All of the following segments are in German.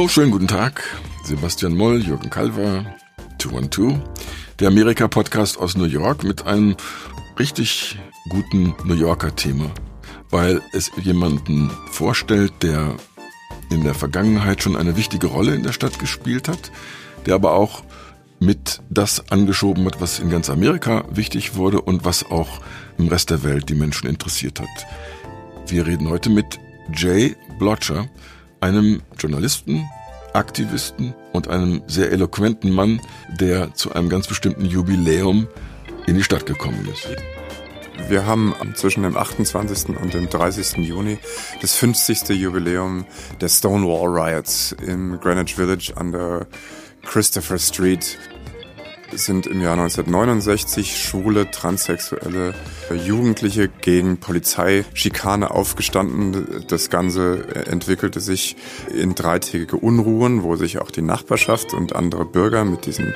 Hallo, schönen guten Tag. Sebastian Moll, Jürgen Kalver, 212, der Amerika-Podcast aus New York mit einem richtig guten New Yorker Thema, weil es jemanden vorstellt, der in der Vergangenheit schon eine wichtige Rolle in der Stadt gespielt hat, der aber auch mit das angeschoben hat, was in ganz Amerika wichtig wurde und was auch im Rest der Welt die Menschen interessiert hat. Wir reden heute mit Jay Blotcher, einem Journalisten, Aktivisten und einem sehr eloquenten Mann, der zu einem ganz bestimmten Jubiläum in die Stadt gekommen ist. Wir haben zwischen dem 28. und dem 30. Juni das 50. Jubiläum der Stonewall Riots im Greenwich Village an der Christopher Street sind im Jahr 1969 schwule, transsexuelle Jugendliche gegen Polizeischikane aufgestanden. Das Ganze entwickelte sich in dreitägige Unruhen, wo sich auch die Nachbarschaft und andere Bürger mit diesen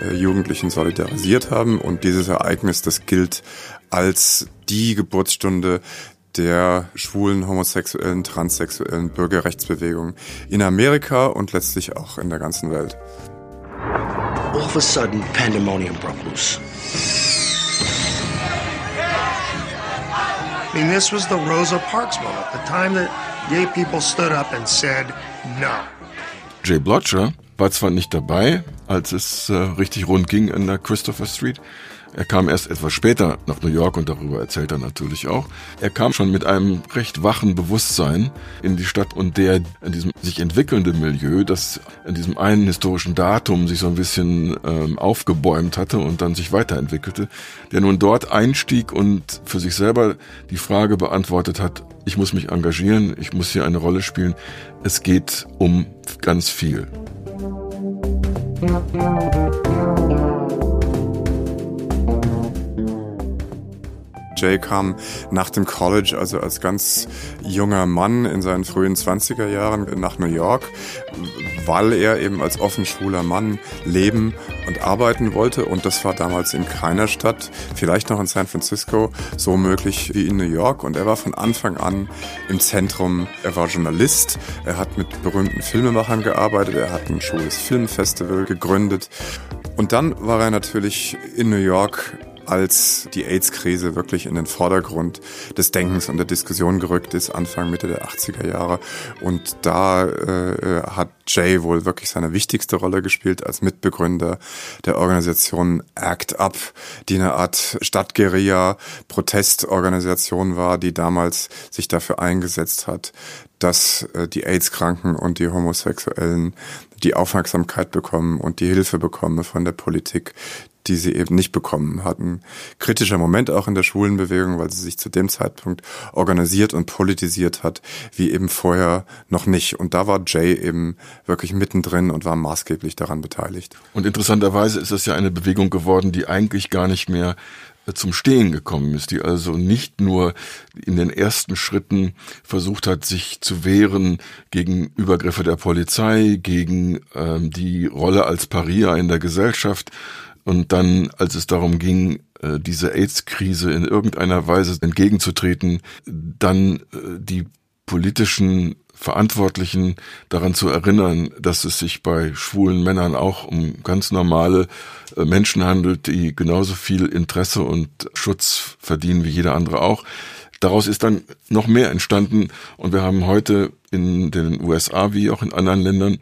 äh, Jugendlichen solidarisiert haben. Und dieses Ereignis, das gilt als die Geburtsstunde der schwulen, homosexuellen, transsexuellen Bürgerrechtsbewegung in Amerika und letztlich auch in der ganzen Welt all of a sudden, pandemonium broke loose. I mean, this was the Rosa Parks moment, the time that gay people stood up and said no. Jay Blotcher war zwar nicht dabei, als es äh, richtig rund ging in der Christopher Street, er kam erst etwas später nach New York und darüber erzählt er natürlich auch. Er kam schon mit einem recht wachen Bewusstsein in die Stadt und der in diesem sich entwickelnden Milieu, das in diesem einen historischen Datum sich so ein bisschen ähm, aufgebäumt hatte und dann sich weiterentwickelte, der nun dort einstieg und für sich selber die Frage beantwortet hat, ich muss mich engagieren, ich muss hier eine Rolle spielen, es geht um ganz viel. Jay kam nach dem College, also als ganz junger Mann in seinen frühen 20er Jahren nach New York, weil er eben als offen schwuler Mann leben und arbeiten wollte. Und das war damals in keiner Stadt, vielleicht noch in San Francisco, so möglich wie in New York. Und er war von Anfang an im Zentrum. Er war Journalist. Er hat mit berühmten Filmemachern gearbeitet. Er hat ein schwules Filmfestival gegründet. Und dann war er natürlich in New York als die AIDS-Krise wirklich in den Vordergrund des Denkens und der Diskussion gerückt ist, Anfang, Mitte der 80er Jahre. Und da äh, hat Jay wohl wirklich seine wichtigste Rolle gespielt als Mitbegründer der Organisation ACT UP, die eine Art Stadtguerilla, Protestorganisation war, die damals sich dafür eingesetzt hat, dass äh, die AIDS-Kranken und die Homosexuellen die Aufmerksamkeit bekommen und die Hilfe bekommen von der Politik, die sie eben nicht bekommen hatten. Kritischer Moment auch in der schwulen Bewegung, weil sie sich zu dem Zeitpunkt organisiert und politisiert hat, wie eben vorher noch nicht. Und da war Jay eben wirklich mittendrin und war maßgeblich daran beteiligt. Und interessanterweise ist es ja eine Bewegung geworden, die eigentlich gar nicht mehr äh, zum Stehen gekommen ist, die also nicht nur in den ersten Schritten versucht hat, sich zu wehren gegen Übergriffe der Polizei, gegen ähm, die Rolle als Paria in der Gesellschaft, und dann, als es darum ging, äh, diese AIDS-Krise in irgendeiner Weise entgegenzutreten, dann äh, die politischen Verantwortlichen daran zu erinnern, dass es sich bei schwulen Männern auch um ganz normale äh, Menschen handelt, die genauso viel Interesse und Schutz verdienen wie jeder andere auch. Daraus ist dann noch mehr entstanden und wir haben heute in den USA wie auch in anderen Ländern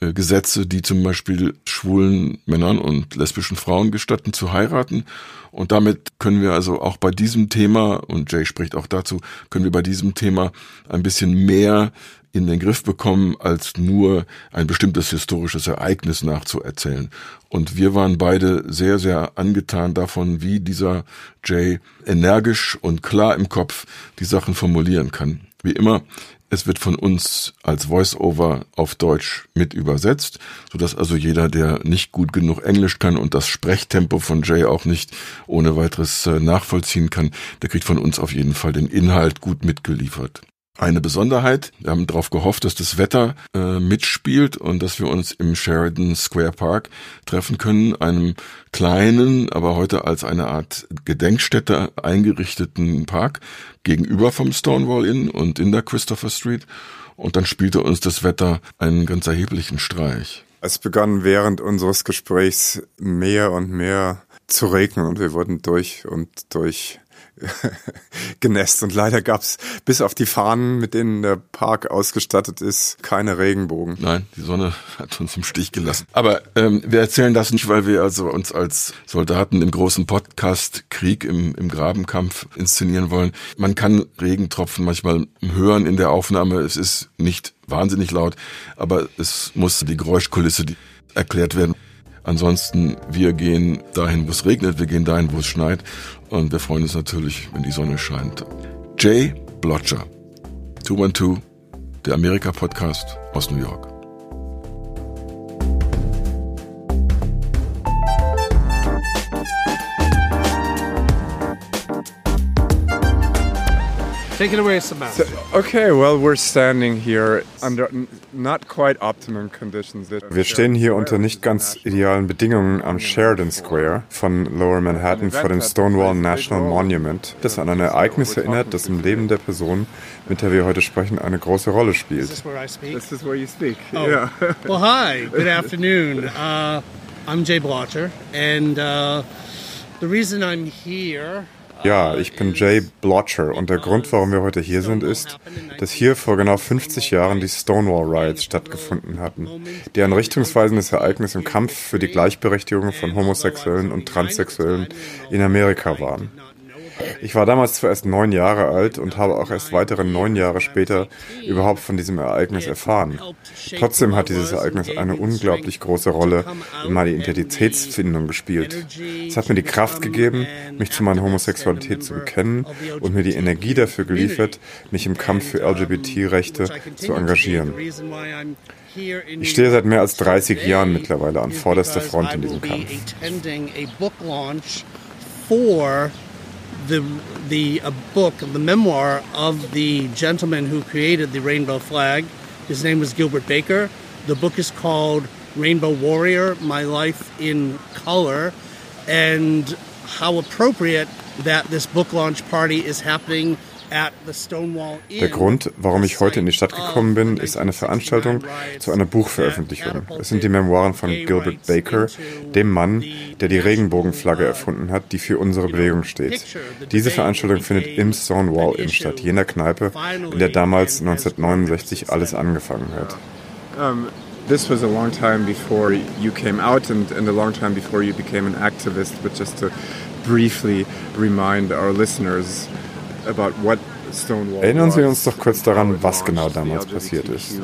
äh, Gesetze, die zum Beispiel schwulen Männern und lesbischen Frauen gestatten zu heiraten. Und damit können wir also auch bei diesem Thema, und Jay spricht auch dazu, können wir bei diesem Thema ein bisschen mehr in den Griff bekommen, als nur ein bestimmtes historisches Ereignis nachzuerzählen. Und wir waren beide sehr, sehr angetan davon, wie dieser Jay energisch und klar im Kopf die Sachen formulieren kann. Wie immer es wird von uns als Voice-Over auf Deutsch mit übersetzt, sodass also jeder, der nicht gut genug Englisch kann und das Sprechtempo von Jay auch nicht ohne weiteres äh, nachvollziehen kann, der kriegt von uns auf jeden Fall den Inhalt gut mitgeliefert eine Besonderheit. Wir haben darauf gehofft, dass das Wetter äh, mitspielt und dass wir uns im Sheridan Square Park treffen können, einem kleinen, aber heute als eine Art Gedenkstätte eingerichteten Park gegenüber vom Stonewall Inn und in der Christopher Street. Und dann spielte uns das Wetter einen ganz erheblichen Streich. Es begann während unseres Gesprächs mehr und mehr zu regnen und wir wurden durch und durch genässt. Und leider gab's bis auf die Fahnen, mit denen der Park ausgestattet ist, keine Regenbogen. Nein, die Sonne hat uns im Stich gelassen. Aber ähm, wir erzählen das nicht, weil wir also uns als Soldaten im großen Podcast Krieg im, im Grabenkampf inszenieren wollen. Man kann Regentropfen manchmal hören in der Aufnahme. Es ist nicht wahnsinnig laut, aber es muss die Geräuschkulisse erklärt werden. Ansonsten, wir gehen dahin, wo es regnet, wir gehen dahin, wo es schneit und wir freuen uns natürlich, wenn die Sonne scheint. Jay Blotcher, 212, der Amerika-Podcast aus New York. Take it away, Samantha. So, okay, well, we're standing here under not quite optimum conditions. Wir stehen hier unter nicht ganz idealen Bedingungen am Sheridan Square von Lower Manhattan vor dem Stonewall National Monument, das an ein Ereignis erinnert, das im Leben der Person, mit der wir heute sprechen, eine große Rolle spielt. Is this where I speak? This is where you speak. Oh. Yeah. well, hi. Good afternoon. Uh, I'm Jay Blotter, and uh, the reason I'm here. Ja, ich bin Jay Blotcher und der Grund, warum wir heute hier sind, ist, dass hier vor genau 50 Jahren die Stonewall Riots stattgefunden hatten, die ein richtungsweisendes Ereignis im Kampf für die Gleichberechtigung von Homosexuellen und Transsexuellen in Amerika waren. Ich war damals zwar erst neun Jahre alt und habe auch erst weitere neun Jahre später überhaupt von diesem Ereignis erfahren. Trotzdem hat dieses Ereignis eine unglaublich große Rolle in meiner Identitätsfindung gespielt. Es hat mir die Kraft gegeben, mich zu meiner Homosexualität zu bekennen und mir die Energie dafür geliefert, mich im Kampf für LGBT-Rechte zu engagieren. Ich stehe seit mehr als 30 Jahren mittlerweile an vorderster Front in diesem Kampf. The the a book, the memoir of the gentleman who created the rainbow flag. His name was Gilbert Baker. The book is called Rainbow Warrior: My Life in Color, and how appropriate that this book launch party is happening Der Grund, warum ich heute in die Stadt gekommen bin, ist eine Veranstaltung zu einer Buchveröffentlichung. Es sind die Memoiren von Gilbert Baker, dem Mann, der die Regenbogenflagge erfunden hat, die für unsere Bewegung steht. Diese Veranstaltung findet im Stonewall Inn statt, jener Kneipe, in der damals 1969 alles angefangen hat. Um, this was a long time before you came out and, and a long time before you became an activist, but just to briefly remind our listeners Erinnern Sie uns doch kurz daran, was genau damals passiert ist.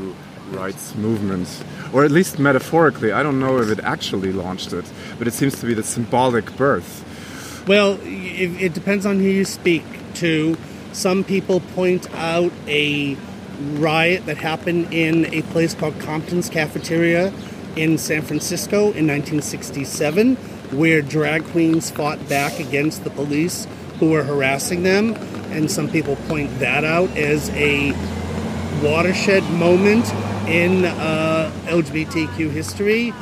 rights movement, or at least metaphorically. I don't know if it actually launched it, but it seems to be the symbolic birth. Well, it, it depends on who you speak to. Some people point out a riot that happened in a place called Compton's Cafeteria in San Francisco in 1967, where drag queens fought back against the police who were harassing them. And some people point that out as a watershed moment in uh, LGBTQ history.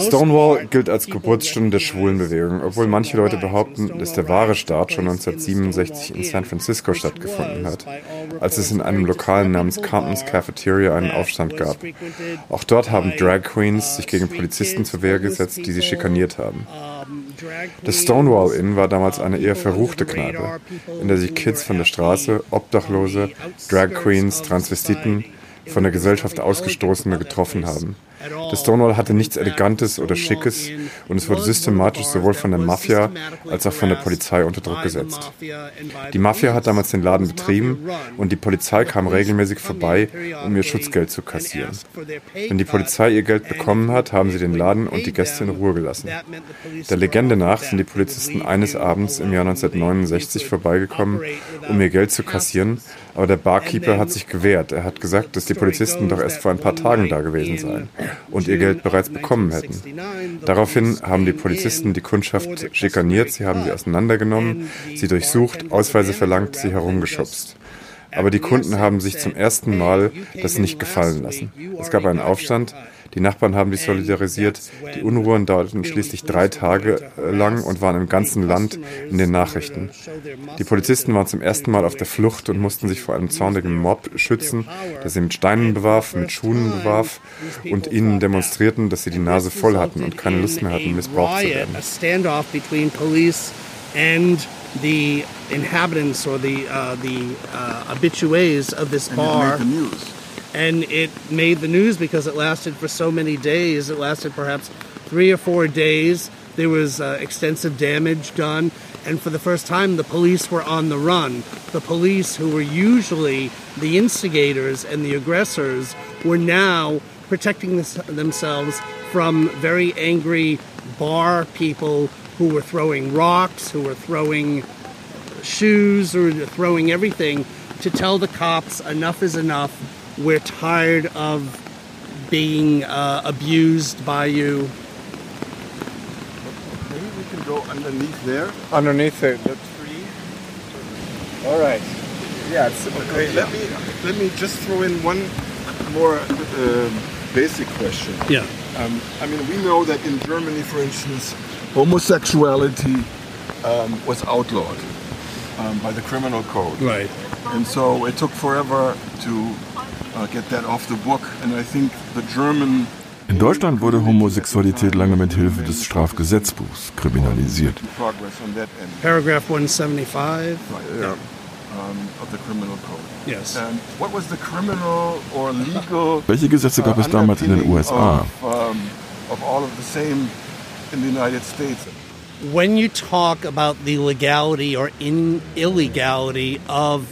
Stonewall gilt als Geburtsstunde der Schwulenbewegung, obwohl manche Leute behaupten, dass der wahre Start schon 1967 in San Francisco stattgefunden hat, als es in einem Lokal namens Compton's Cafeteria einen Aufstand gab. Auch dort haben Drag Queens sich gegen Polizisten zur Wehr gesetzt, die sie schikaniert haben. Das Stonewall Inn war damals eine eher verruchte Kneipe, in der sich Kids von der Straße, Obdachlose, Drag Queens, Transvestiten, von der Gesellschaft Ausgestoßene getroffen haben. Das Stonewall hatte nichts Elegantes oder Schickes und es wurde systematisch sowohl von der Mafia als auch von der Polizei unter Druck gesetzt. Die Mafia hat damals den Laden betrieben und die Polizei kam regelmäßig vorbei, um ihr Schutzgeld zu kassieren. Wenn die Polizei ihr Geld bekommen hat, haben sie den Laden und die Gäste in Ruhe gelassen. Der Legende nach sind die Polizisten eines Abends im Jahr 1969 vorbeigekommen, um ihr Geld zu kassieren, aber der Barkeeper hat sich gewehrt. Er hat gesagt, dass die Polizisten doch erst vor ein paar Tagen da gewesen seien und ihr Geld bereits bekommen hätten. Daraufhin haben die Polizisten die Kundschaft schikaniert, sie haben sie auseinandergenommen, sie durchsucht, Ausweise verlangt, sie herumgeschubst. Aber die Kunden haben sich zum ersten Mal das nicht gefallen lassen. Es gab einen Aufstand, Die Nachbarn haben sich solidarisiert. Die Unruhen dauerten schließlich drei Tage lang und waren im ganzen Land in den Nachrichten. Die Polizisten waren zum ersten Mal auf der Flucht und mussten sich vor einem zornigen Mob schützen, der sie mit Steinen bewarf, mit Schuhen bewarf und ihnen demonstrierten, dass sie die Nase voll hatten und keine Lust mehr hatten, missbraucht zu werden. the inhabitants or the uh, the uh, habitués of this bar. And it made the news because it lasted for so many days. It lasted perhaps three or four days. There was uh, extensive damage done, and for the first time, the police were on the run. The police, who were usually the instigators and the aggressors, were now protecting themselves from very angry bar people who were throwing rocks, who were throwing shoes, or throwing everything to tell the cops enough is enough. We're tired of being uh, abused by you. Maybe we can go underneath there. Underneath it, the tree. All right. Yeah, it's okay. Let me let me just throw in one more uh, basic question. Yeah. Um, I mean, we know that in Germany, for instance, homosexuality um, was outlawed um, by the criminal code. Right. And so it took forever to In Deutschland wurde Homosexualität lange mit Hilfe des Strafgesetzbuchs kriminalisiert. Paragraph 175. Right, yeah. Um, of the criminal code. Yes. And what was the criminal or legal Welche Gesetze gab es uh, damals in den USA? Of, of all of the same in the United States. When you talk about the legality or in illegality of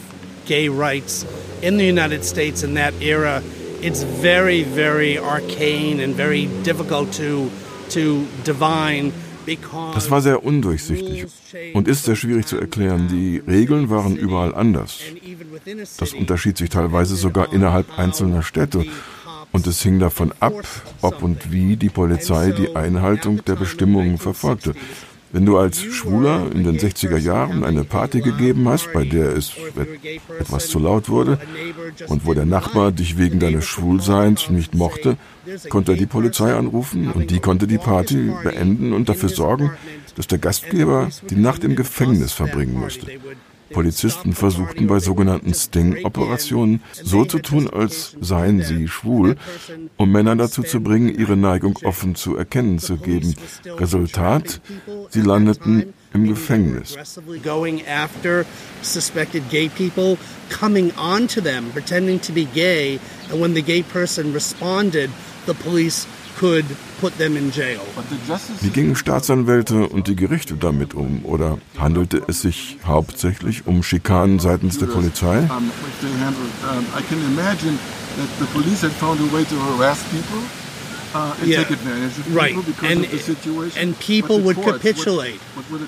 gay rights in the United States in that era, it's very, very arcane and very difficult to, to divine. Das war sehr undurchsichtig und ist sehr schwierig zu erklären. Die Regeln waren überall anders. Das unterschied sich teilweise sogar innerhalb einzelner Städte und es hing davon ab, ob und wie die Polizei die Einhaltung der Bestimmungen verfolgte. Wenn du als Schwuler in den 60er Jahren eine Party gegeben hast, bei der es etwas zu laut wurde und wo der Nachbar dich wegen deines Schwulseins nicht mochte, konnte er die Polizei anrufen und die konnte die Party beenden und dafür sorgen, dass der Gastgeber die Nacht im Gefängnis verbringen musste. Polizisten versuchten bei sogenannten Sting-Operationen so zu tun, als seien sie schwul, um Männer dazu zu bringen, ihre Neigung offen zu erkennen zu geben. Resultat, sie landeten im Gefängnis. could put them in jail. Wie gingen Staatsanwälte und die Gerichte damit um? Oder handelte es sich hauptsächlich um Schikanen seitens der Polizei? Uh, and yeah. right. and. And people would capitulate.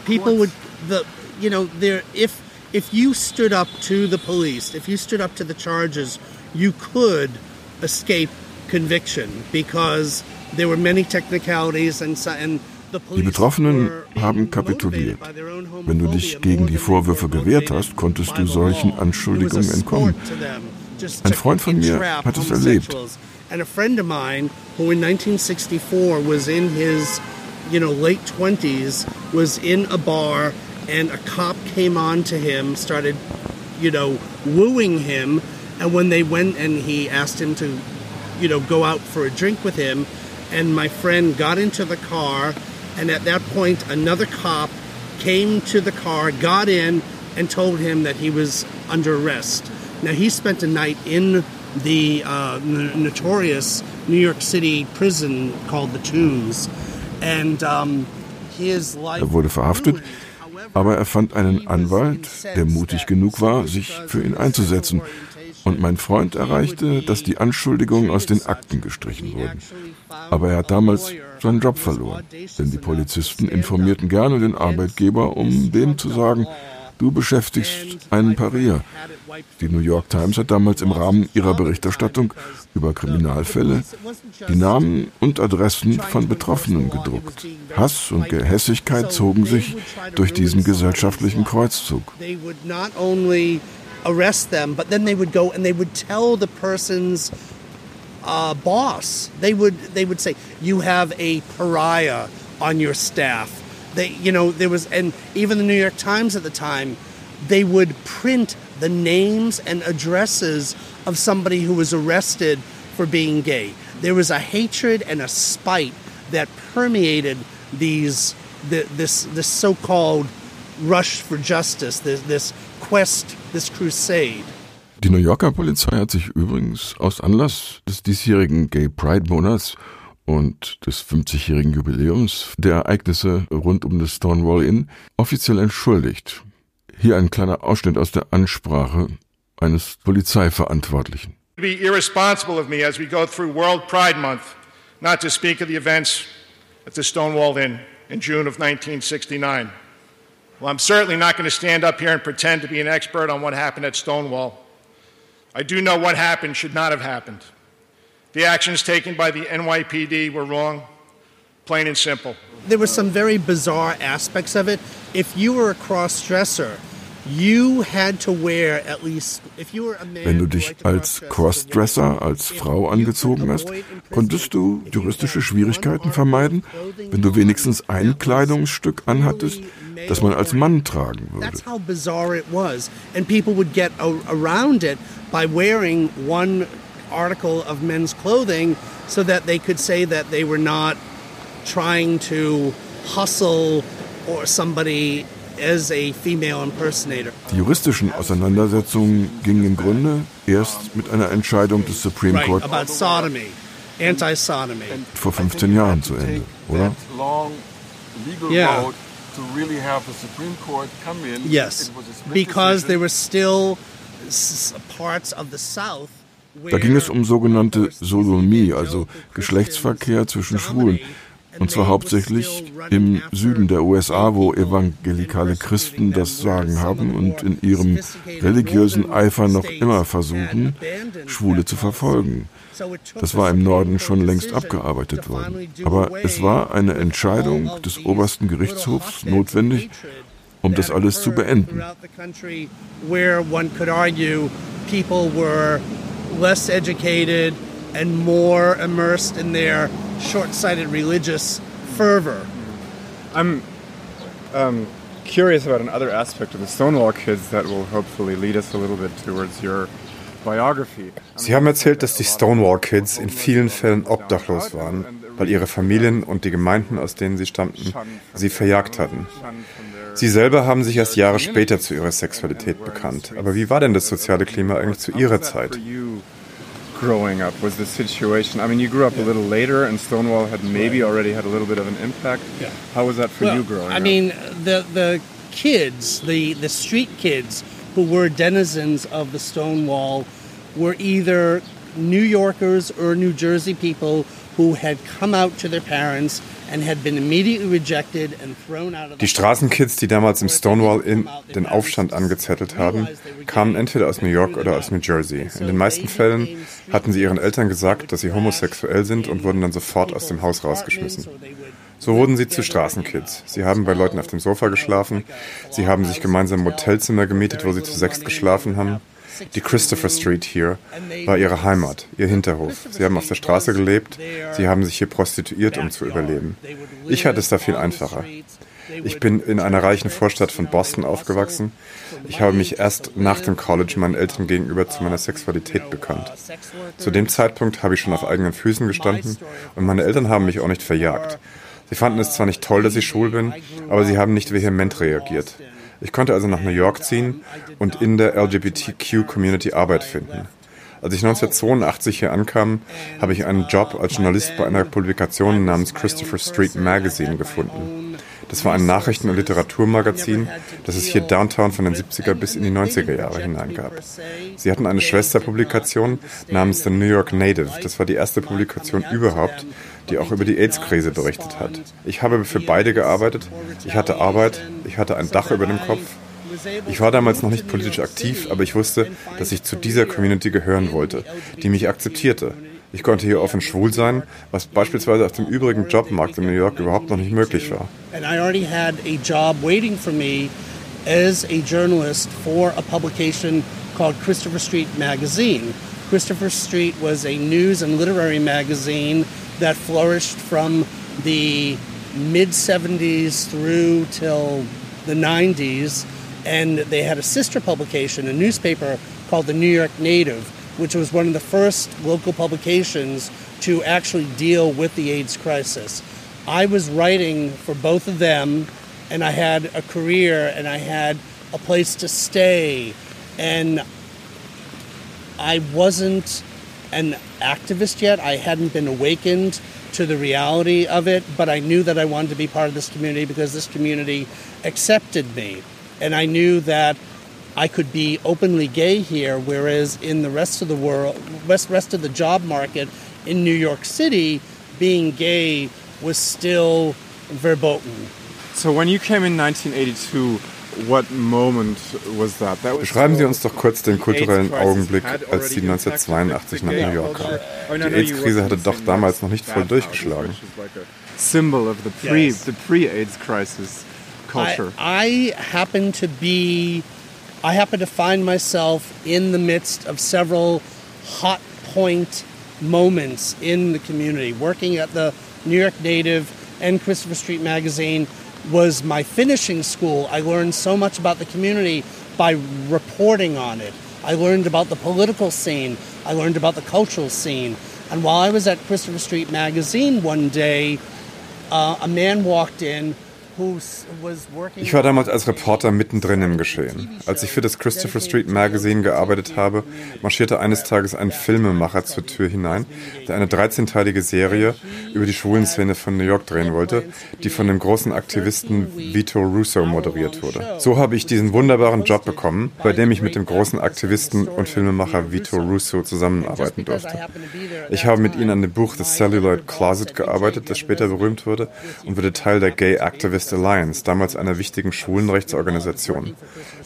People would the you know there if if you stood up to the police, if you stood up to the charges, you could escape conviction because there were many technicalities and, and die Betroffenen haben kapituliert. Wenn du dich gegen die Vorwürfe gewehrt hast, konntest du solchen Anschuldigungen entkommen. Ein Freund von mir hat es erlebt. And a friend of mine who in 1964 was in his, you know, late 20s was in a bar and a cop came on to him, started, you know, wooing him, and when they went and he asked him to, you know, go out for a drink with him, and my friend got into the car, and at that point, another cop came to the car, got in, and told him that he was under arrest. Now, he spent a night in the uh, notorious New York City prison called the Tombs, and um, his life. Er wurde verhaftet, aber er fand einen Anwalt, der mutig genug war, sich für ihn einzusetzen. Und mein Freund erreichte, dass die Anschuldigungen aus den Akten gestrichen wurden. Aber er hat damals seinen Job verloren, denn die Polizisten informierten gerne den Arbeitgeber, um dem zu sagen, du beschäftigst einen Parier. Die New York Times hat damals im Rahmen ihrer Berichterstattung über Kriminalfälle die Namen und Adressen von Betroffenen gedruckt. Hass und Gehässigkeit zogen sich durch diesen gesellschaftlichen Kreuzzug. Arrest them, but then they would go and they would tell the person's a boss. They would they would say you have a pariah on your staff. They you know there was and even the New York Times at the time they would print the names and addresses of somebody who was arrested for being gay. There was a hatred and a spite that permeated these the, this this so-called rush for justice, this, this quest, this crusade. Die New Yorker Polizei hat sich übrigens aus Anlass des diesjährigen Gay Pride Monats und des 50-jährigen Jubiläums der Ereignisse rund um das Stonewall Inn offiziell entschuldigt. Hier ein kleiner Ausschnitt aus der Ansprache eines Polizeiverantwortlichen. It would be irresponsible of me as we go through World Pride Month not to speak of the events at the Stonewall Inn in June of 1969. Well, I'm certainly not going to stand up here and pretend to be an expert on what happened at Stonewall. I do know what happened should not have happened. The actions taken by the NYPD were wrong, plain and simple. There were some very bizarre aspects of it. If you were a cross dresser, you had to wear at least, if you were a man Wenn du dich als Crossdresser, als Frau angezogen hast, konntest du juristische Schwierigkeiten vermeiden, wenn du wenigstens ein Kleidungsstück anhattest, das man als Mann tragen würde. That's how bizarre it was. And people would get around it by wearing one article of men's clothing so that they could say that they were not trying to hustle or somebody as a female impersonator. Die juristischen Auseinandersetzungen gingen im Grunde erst mit einer Entscheidung des Supreme Court right, sodomy, vor 15 Jahren zu Ende, oder? Yeah. Yes, because there were still parts of the South Da ging es um sogenannte Sodomie, also Geschlechtsverkehr zwischen Schwulen. Und zwar hauptsächlich im Süden der USA, wo evangelikale Christen das Sagen haben und in ihrem religiösen Eifer noch immer versuchen, Schwule zu verfolgen. Das war im Norden schon längst abgearbeitet worden. Aber es war eine Entscheidung des obersten Gerichtshofs notwendig, um das alles zu beenden. less educated and more immersed in their short-sighted religious fervor. I'm um, curious about another aspect of the Stonewall Kids that will hopefully lead us a little bit towards your. Sie haben erzählt, dass die Stonewall Kids in vielen Fällen obdachlos waren, weil ihre Familien und die Gemeinden, aus denen sie stammten, sie verjagt hatten. Sie selber haben sich erst Jahre später zu ihrer Sexualität bekannt. Aber wie war denn das soziale Klima eigentlich zu ihrer Zeit? growing up was the situation? I mean, you grew up a little later, and Stonewall had maybe already had a little bit of an impact. Yeah. How was that for well, you growing I up? I mean, the the kids, the the street kids who were denizens of the Stonewall, were either New Yorkers or New Jersey people who had come out to their parents Die Straßenkids, die damals im Stonewall Inn den Aufstand angezettelt haben, kamen entweder aus New York oder aus New Jersey. In den meisten Fällen hatten sie ihren Eltern gesagt, dass sie homosexuell sind und wurden dann sofort aus dem Haus rausgeschmissen. So wurden sie zu Straßenkids. Sie haben bei Leuten auf dem Sofa geschlafen, sie haben sich gemeinsam Motelzimmer gemietet, wo sie zu sechst geschlafen haben. Die Christopher Street hier war ihre Heimat, ihr Hinterhof. Sie haben auf der Straße gelebt, sie haben sich hier prostituiert, um zu überleben. Ich hatte es da viel einfacher. Ich bin in einer reichen Vorstadt von Boston aufgewachsen. Ich habe mich erst nach dem College meinen Eltern gegenüber zu meiner Sexualität bekannt. Zu dem Zeitpunkt habe ich schon auf eigenen Füßen gestanden und meine Eltern haben mich auch nicht verjagt. Sie fanden es zwar nicht toll, dass ich schwul bin, aber sie haben nicht vehement reagiert. Ich konnte also nach New York ziehen und in der LGBTQ-Community Arbeit finden. Als ich 1982 hier ankam, habe ich einen Job als Journalist bei einer Publikation namens Christopher Street Magazine gefunden. Das war ein Nachrichten- und Literaturmagazin, das es hier downtown von den 70er bis in die 90er Jahre hinein gab. Sie hatten eine Schwesterpublikation namens The New York Native. Das war die erste Publikation überhaupt, die auch über die AIDS-Krise berichtet hat. Ich habe für beide gearbeitet. Ich hatte Arbeit, ich hatte ein Dach über dem Kopf. Ich war damals noch nicht politisch aktiv, aber ich wusste, dass ich zu dieser Community gehören wollte, die mich akzeptierte. Ich konnte hier offen schwul sein, was beispielsweise auf dem übrigen Jobmarkt in New York überhaupt noch nicht möglich war. And I already had job waiting for me as a journalist for a publication called Christopher Street Magazine. Christopher Street was a news and literary magazine that flourished from the mid 70s through till the 90s. And they had a sister publication, a newspaper called the New York Native, which was one of the first local publications to actually deal with the AIDS crisis. I was writing for both of them, and I had a career and I had a place to stay. And I wasn't an activist yet. I hadn't been awakened to the reality of it, but I knew that I wanted to be part of this community because this community accepted me. And I knew that I could be openly gay here, whereas in the rest of the world, rest, rest of the job market in New York City, being gay was still verboten. So when you came in 1982, what moment was that? that was Beschreiben Sie uns doch kurz den kulturellen Augenblick, als Sie 1982 nach New York kamen. Oh, Die AIDS-Krise hatte doch damals noch nicht voll durchgeschlagen. Symbol of the pre the pre-AIDS crisis culture. I, I happen to be, I happen to find myself in the midst of several hot point moments in the community, working at the New York Native and Christopher Street Magazine was my finishing school. I learned so much about the community by reporting on it. I learned about the political scene. I learned about the cultural scene. And while I was at Christopher Street Magazine one day, uh, a man walked in Ich war damals als Reporter mittendrin im Geschehen. Als ich für das Christopher Street Magazine gearbeitet habe, marschierte eines Tages ein Filmemacher zur Tür hinein, der eine 13-teilige Serie über die Schwulenszene von New York drehen wollte, die von dem großen Aktivisten Vito Russo moderiert wurde. So habe ich diesen wunderbaren Job bekommen, bei dem ich mit dem großen Aktivisten und Filmemacher Vito Russo zusammenarbeiten durfte. Ich habe mit ihm an dem Buch The Celluloid Closet gearbeitet, das später berühmt wurde und wurde Teil der Gay Activist Alliance, damals einer wichtigen Schwulenrechtsorganisation.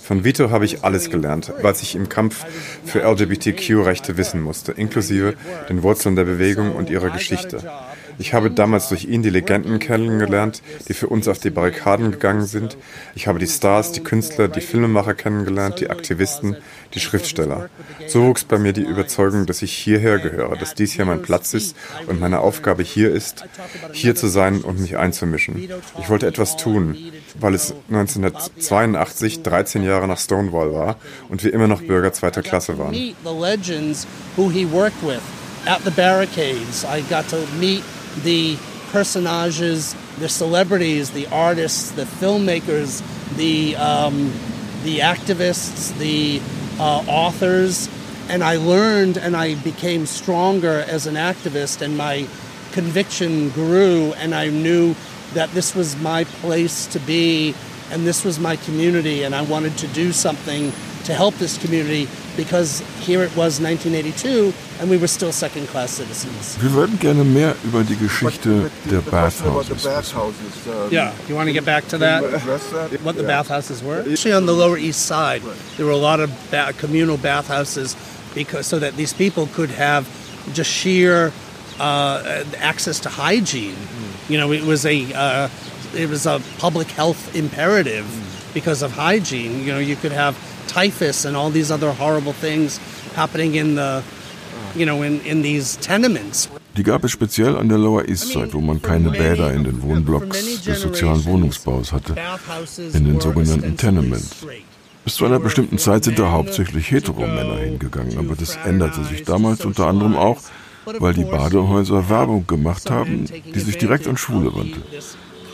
Von Vito habe ich alles gelernt, was ich im Kampf für LGBTQ-Rechte wissen musste, inklusive den Wurzeln der Bewegung und ihrer Geschichte. Ich habe damals durch ihn die Legenden kennengelernt, die für uns auf die Barrikaden gegangen sind. Ich habe die Stars, die Künstler, die Filmemacher kennengelernt, die Aktivisten, die Schriftsteller. So wuchs bei mir die Überzeugung, dass ich hierher gehöre, dass dies hier mein Platz ist und meine Aufgabe hier ist, hier zu sein und mich einzumischen. Ich wollte etwas tun, weil es 1982, 13 Jahre nach Stonewall war und wir immer noch Bürger zweiter Klasse waren. At the barricades, I got to meet the personages, the celebrities, the artists, the filmmakers, the um, the activists, the uh, authors, and I learned and I became stronger as an activist, and my conviction grew, and I knew that this was my place to be, and this was my community, and I wanted to do something to help this community because here it was 1982 and we were still second class citizens. Wir würden gerne mehr über die Geschichte der Bathhouses. Yeah, you want to get back to that? What the bathhouses were? Actually on the Lower East Side, there were a lot of ba communal bathhouses because so that these people could have just sheer uh, access to hygiene. You know, it was a uh, it was a public health imperative because of hygiene. You know, you could have typhus and all these other horrible things happening in the, you know, in, in these tenements. Die gab es speziell an der Lower East Side, wo man keine Bäder in den Wohnblocks des sozialen Wohnungsbaus hatte, in den sogenannten Tenements. Bis zu einer bestimmten Zeit sind da hauptsächlich Heteromänner hingegangen, aber das änderte sich damals unter anderem auch, weil die Badehäuser Werbung gemacht haben, die sich direkt an Schwule wandte.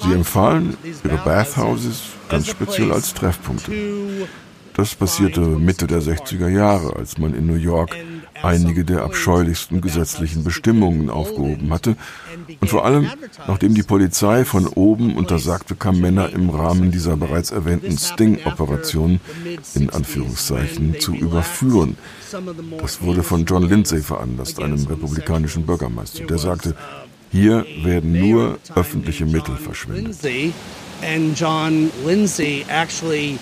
Sie empfahlen ihre Bathhouses ganz speziell als Treffpunkte. Das passierte Mitte der 60er Jahre, als man in New York einige der abscheulichsten gesetzlichen Bestimmungen aufgehoben hatte. Und vor allem, nachdem die Polizei von oben untersagte, kam Männer im Rahmen dieser bereits erwähnten Sting-Operation in Anführungszeichen zu überführen. Das wurde von John Lindsay veranlasst, einem republikanischen Bürgermeister. Der sagte, hier werden nur öffentliche Mittel verschwendet. And John Lindsay actually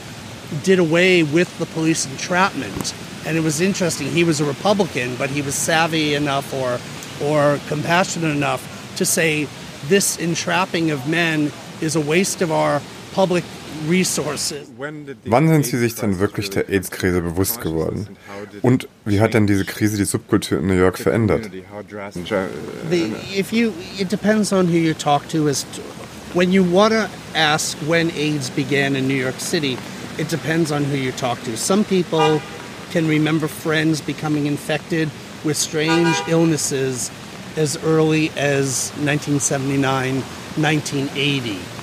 did away with the police entrapment. And it was interesting. He was a Republican, but he was savvy enough or, or compassionate enough to say this entrapping of men is a waste of our public Wann sind Sie sich denn wirklich der AIDS-Krise bewusst geworden? Und wie hat denn diese Krise die Subkultur in New York verändert? If you, it depends on who you talk to. As when you want to ask when AIDS began in New York City, it depends on who you talk to. Some people can remember friends becoming infected with strange illnesses as early as 1979, 1980.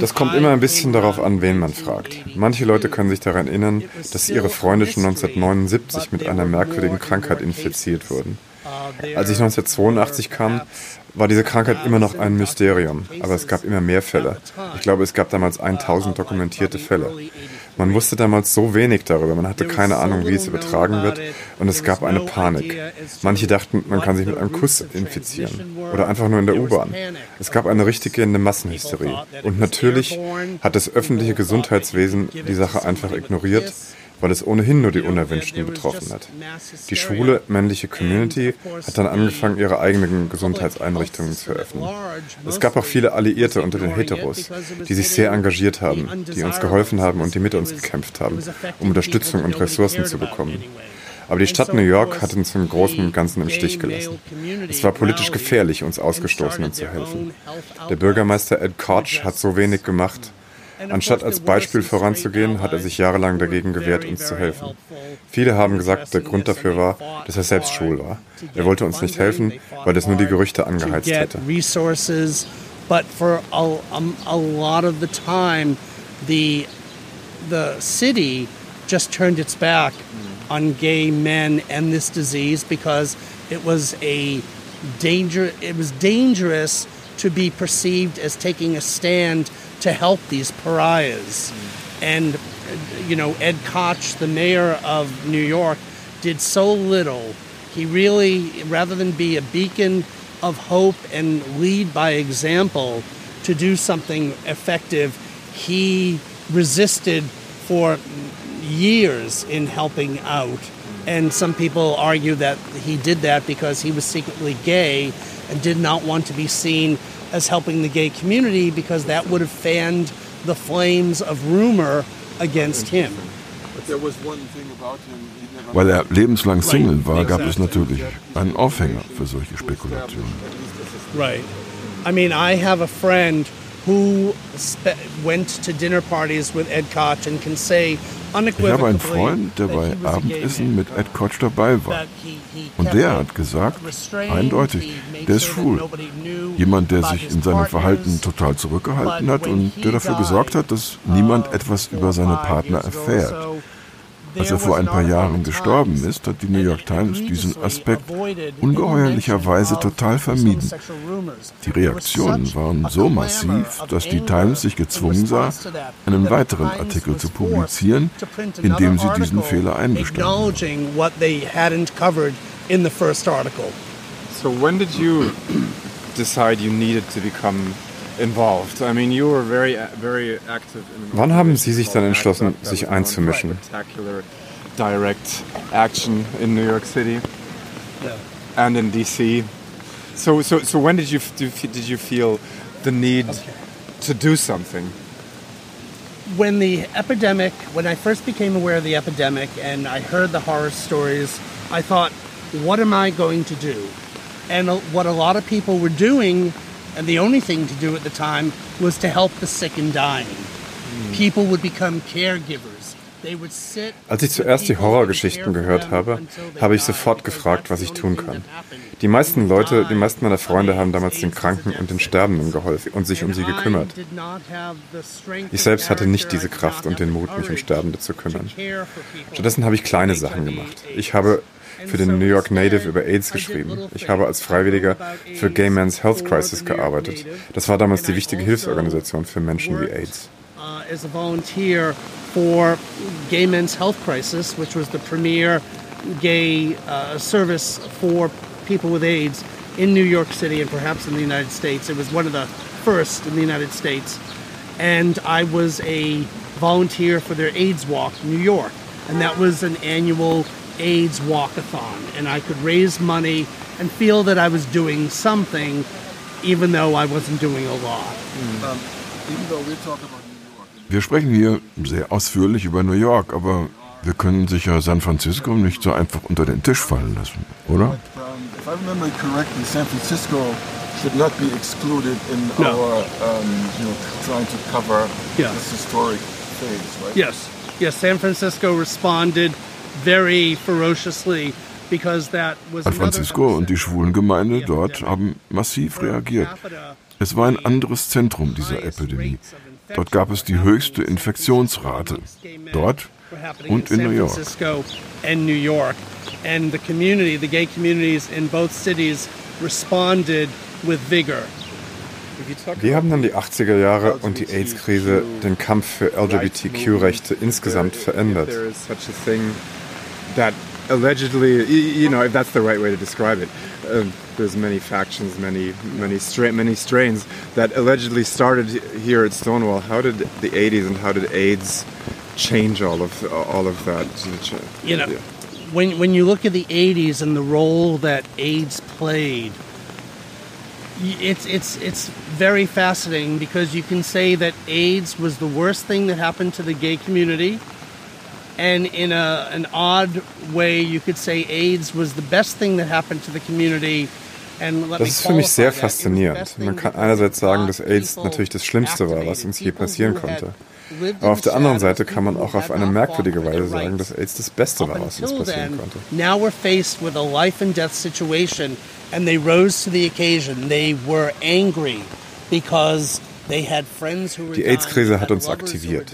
Das kommt immer ein bisschen darauf an, wen man fragt. Manche Leute können sich daran erinnern, dass ihre Freunde schon 1979 mit einer merkwürdigen Krankheit infiziert wurden. Als ich 1982 kam, war diese Krankheit immer noch ein Mysterium, aber es gab immer mehr Fälle. Ich glaube, es gab damals 1000 dokumentierte Fälle. Man wusste damals so wenig darüber, man hatte keine Ahnung, wie es übertragen wird. und es gab eine Panik. Manche dachten, man kann sich mit einem Kuss infizieren oder einfach nur in der U-Bahn. Es gab eine richtig gehende Massenhysterie. Und natürlich hat das öffentliche Gesundheitswesen die Sache einfach ignoriert weil es ohnehin nur die Unerwünschten betroffen hat. Die schwule männliche Community hat dann angefangen, ihre eigenen Gesundheitseinrichtungen zu eröffnen. Es gab auch viele Alliierte unter den Heteros, die sich sehr engagiert haben, die uns geholfen haben und die mit uns gekämpft haben, um Unterstützung und Ressourcen zu bekommen. Aber die Stadt New York hat uns im Großen und Ganzen im Stich gelassen. Es war politisch gefährlich, uns Ausgestoßenen zu helfen. Der Bürgermeister Ed Koch hat so wenig gemacht, Anstatt als Beispiel voranzugehen, hat er sich jahrelang dagegen gewehrt, uns zu helfen. Viele haben gesagt, der Grund dafür war, dass er selbst schwul war. Er wollte uns nicht helfen, weil das nur die Gerüchte angeheizt hätte. But for a, a lot of the time, the the city just turned its back on gay men and this disease because it was a danger. It was dangerous to be perceived as taking a stand to help these pariahs. And, you know, Ed Koch, the mayor of New York, did so little. He really, rather than be a beacon of hope and lead by example to do something effective, he resisted for years in helping out. And some people argue that he did that because he was secretly gay and did not want to be seen as helping the gay community because that would have fanned the flames of rumor against him. Weil er lebenslang Single war, gab es natürlich einen Aufhänger für solche Spekulationen. Right. I mean, I have a friend who went to dinner parties with Ed Koch and can say ich habe einen Freund, der bei Abendessen mit Ed Koch dabei war. Und der hat gesagt, eindeutig, der ist schwul. Jemand, der sich in seinem Verhalten total zurückgehalten hat und der dafür gesorgt hat, dass niemand etwas über seine Partner erfährt. Als er vor ein paar Jahren gestorben ist, hat die New York Times diesen Aspekt ungeheuerlicherweise total vermieden. Die Reaktionen waren so massiv, dass die Times sich gezwungen sah, einen weiteren Artikel zu publizieren, in dem sie diesen Fehler eingestanden So when did you decide you needed to become involved. I mean, you were very, very active. Wann haben Sie sich dann entschlossen, sich einzumischen? Direct action in New York City and in DC. So, so, so when did you did you feel the need to do something? When the epidemic, when I first became aware of the epidemic and I heard the horror stories, I thought, what am I going to do? And what a lot of people were doing and the only thing to do at the time was to help the sick and dying. People would become caregivers. Als ich zuerst die Horrorgeschichten gehört habe, habe ich sofort gefragt, was ich tun kann. Die meisten Leute, die meisten meiner Freunde haben damals den Kranken und den Sterbenden geholfen und sich um sie gekümmert. Ich selbst hatte nicht diese Kraft und den Mut, mich um Sterbende zu kümmern. Stattdessen habe ich kleine Sachen gemacht. Ich habe für den New York Native über AIDS geschrieben. Ich habe als Freiwilliger für Gay Men's Health Crisis gearbeitet. Das war damals die wichtige Hilfsorganisation für Menschen wie AIDS. Uh, as a volunteer for Gay Men's Health Crisis, which was the premier gay uh, service for people with AIDS in New York City and perhaps in the United States. It was one of the first in the United States. And I was a volunteer for their AIDS Walk in New York. And that was an annual AIDS walkathon, and I could raise money and feel that I was doing something, even though I wasn't doing a lot. Mm. Um, even though we're about New York, Wir sprechen hier sehr ausführlich über New York, aber wir können sicher San Francisco nicht so einfach unter den Tisch fallen lassen, oder? If I remember correctly, San Francisco should not be excluded in No. our, um, you know, trying to cover Yeah. this historic phase, right? Yes, yes. San Francisco responded very ferociously because that was San another Francisco und die schwulen Gemeinde dort haben massiv reagiert. Es war ein anderes Zentrum dieser Epidemie. Dort gab es die höchste Infektionsrate. Dort und in New York. And New York. And the community, the gay communities in both cities responded with vigor. Wie haben dann die 80er Jahre und die AIDS-Krise den Kampf für LGBTQ-Rechte insgesamt verändert? That allegedly, you know, if that's the right way to describe it, um, there's many factions, many, many, stra- many strains that allegedly started here at Stonewall. How did the 80s and how did AIDS change all of all of that? You know, when when you look at the '80s and the role that AIDS played, it's it's it's very fascinating because you can say that AIDS was the worst thing that happened to the gay community, and in a an odd way, you could say AIDS was the best thing that happened to the community. Das ist für mich sehr faszinierend. Man kann einerseits it sagen, dass AIDS natürlich das Schlimmste war, was uns je passieren konnte. Aber auf der anderen Seite kann man auch auf eine merkwürdige Weise sagen, dass AIDS das Beste war, was uns passieren konnte. now we're faced with a life and death situation, and they rose to the occasion. They were angry because they had friends who were Die AIDS-Krise hat uns aktiviert.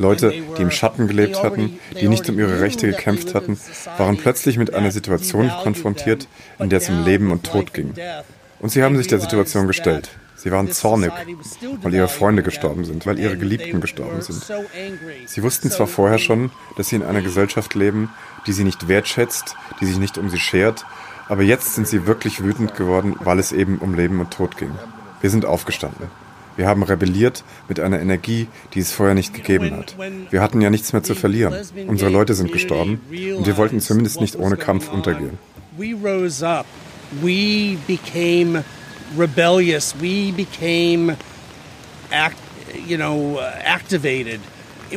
Leute, die im Schatten gelebt hatten, die nicht um ihre Rechte gekämpft hatten, waren plötzlich mit einer Situation konfrontiert, in der es um Leben und Tod ging. Und sie haben sich der Situation gestellt. Sie waren zornig, weil ihre Freunde gestorben sind, weil ihre Geliebten gestorben sind. Sie wussten zwar vorher schon, dass sie in einer Gesellschaft leben, die sie nicht wertschätzt, die sich nicht um sie schert, aber jetzt sind sie wirklich wütend geworden, weil es eben um Leben und Tod ging. Wir sind aufgestanden. Wir haben rebelliert mit einer Energie, die es vorher nicht gegeben hat. Wir hatten ja nichts mehr zu verlieren. Unsere Leute sind gestorben und wir wollten zumindest nicht ohne Kampf untergehen. We rose up. We became rebellious. We became, act, you know, uh, activated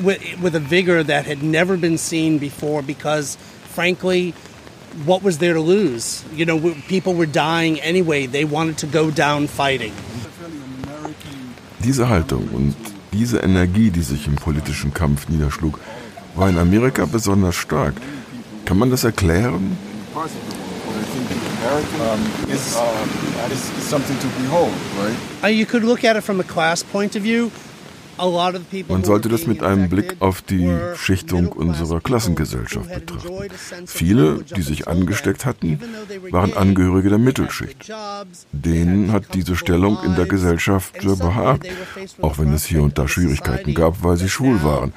with, a vigor that had never been seen before. Because, frankly, what was there to lose? You know, people were dying anyway. They wanted to go down fighting. Diese Haltung und diese Energie, die sich im politischen Kampf niederschlug, war in Amerika besonders stark. Kann man das erklären? Uh, you could look at it from a class point of view. Man sollte das mit einem Blick auf die Schichtung unserer Klassengesellschaft betrachten. Viele, die sich angesteckt hatten, waren Angehörige der Mittelschicht. Denen hat diese Stellung in der Gesellschaft behagt, auch wenn es hier und da Schwierigkeiten gab, weil sie schwul waren.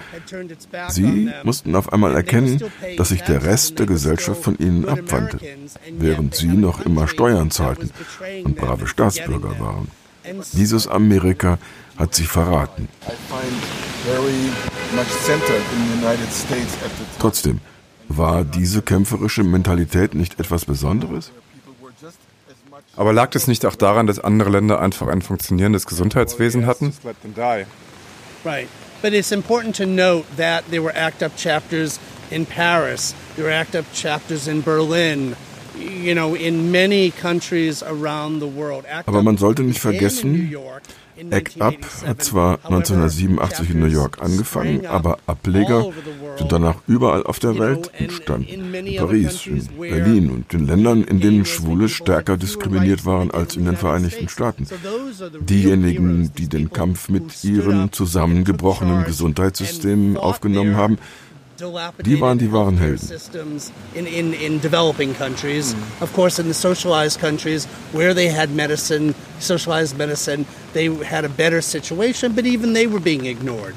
Sie mussten auf einmal erkennen, dass sich der Rest der Gesellschaft von ihnen abwandte, während sie noch immer Steuern zahlten und brave Staatsbürger waren. Dieses Amerika hat sie verraten. Trotzdem, war diese kämpferische Mentalität nicht etwas Besonderes? Aber lag es nicht auch daran, dass andere Länder einfach ein funktionierendes Gesundheitswesen hatten? Right. But it's important to note that there were ACT UP chapters in Paris, there were ACT UP chapters in Berlin, you know, in many countries around the world. Aber man sollte nicht vergessen, New York in ACT UP 1987. hat zwar However, 1987 in New York angefangen, aber Ableger sind danach überall auf der Welt and entstanden. in Paris, in Berlin und in Ländern, in denen Schwule stärker diskriminiert waren als in den Vereinigten Staaten. Diejenigen, die den Kampf mit ihren zusammengebrochenen Gesundheitssystemen aufgenommen haben, die waren die wahren Helden. systems in, in, in developing countries. Hmm. Of course, in the socialized countries where they had medicine, socialized medicine, they had a better situation, but even they were being ignored.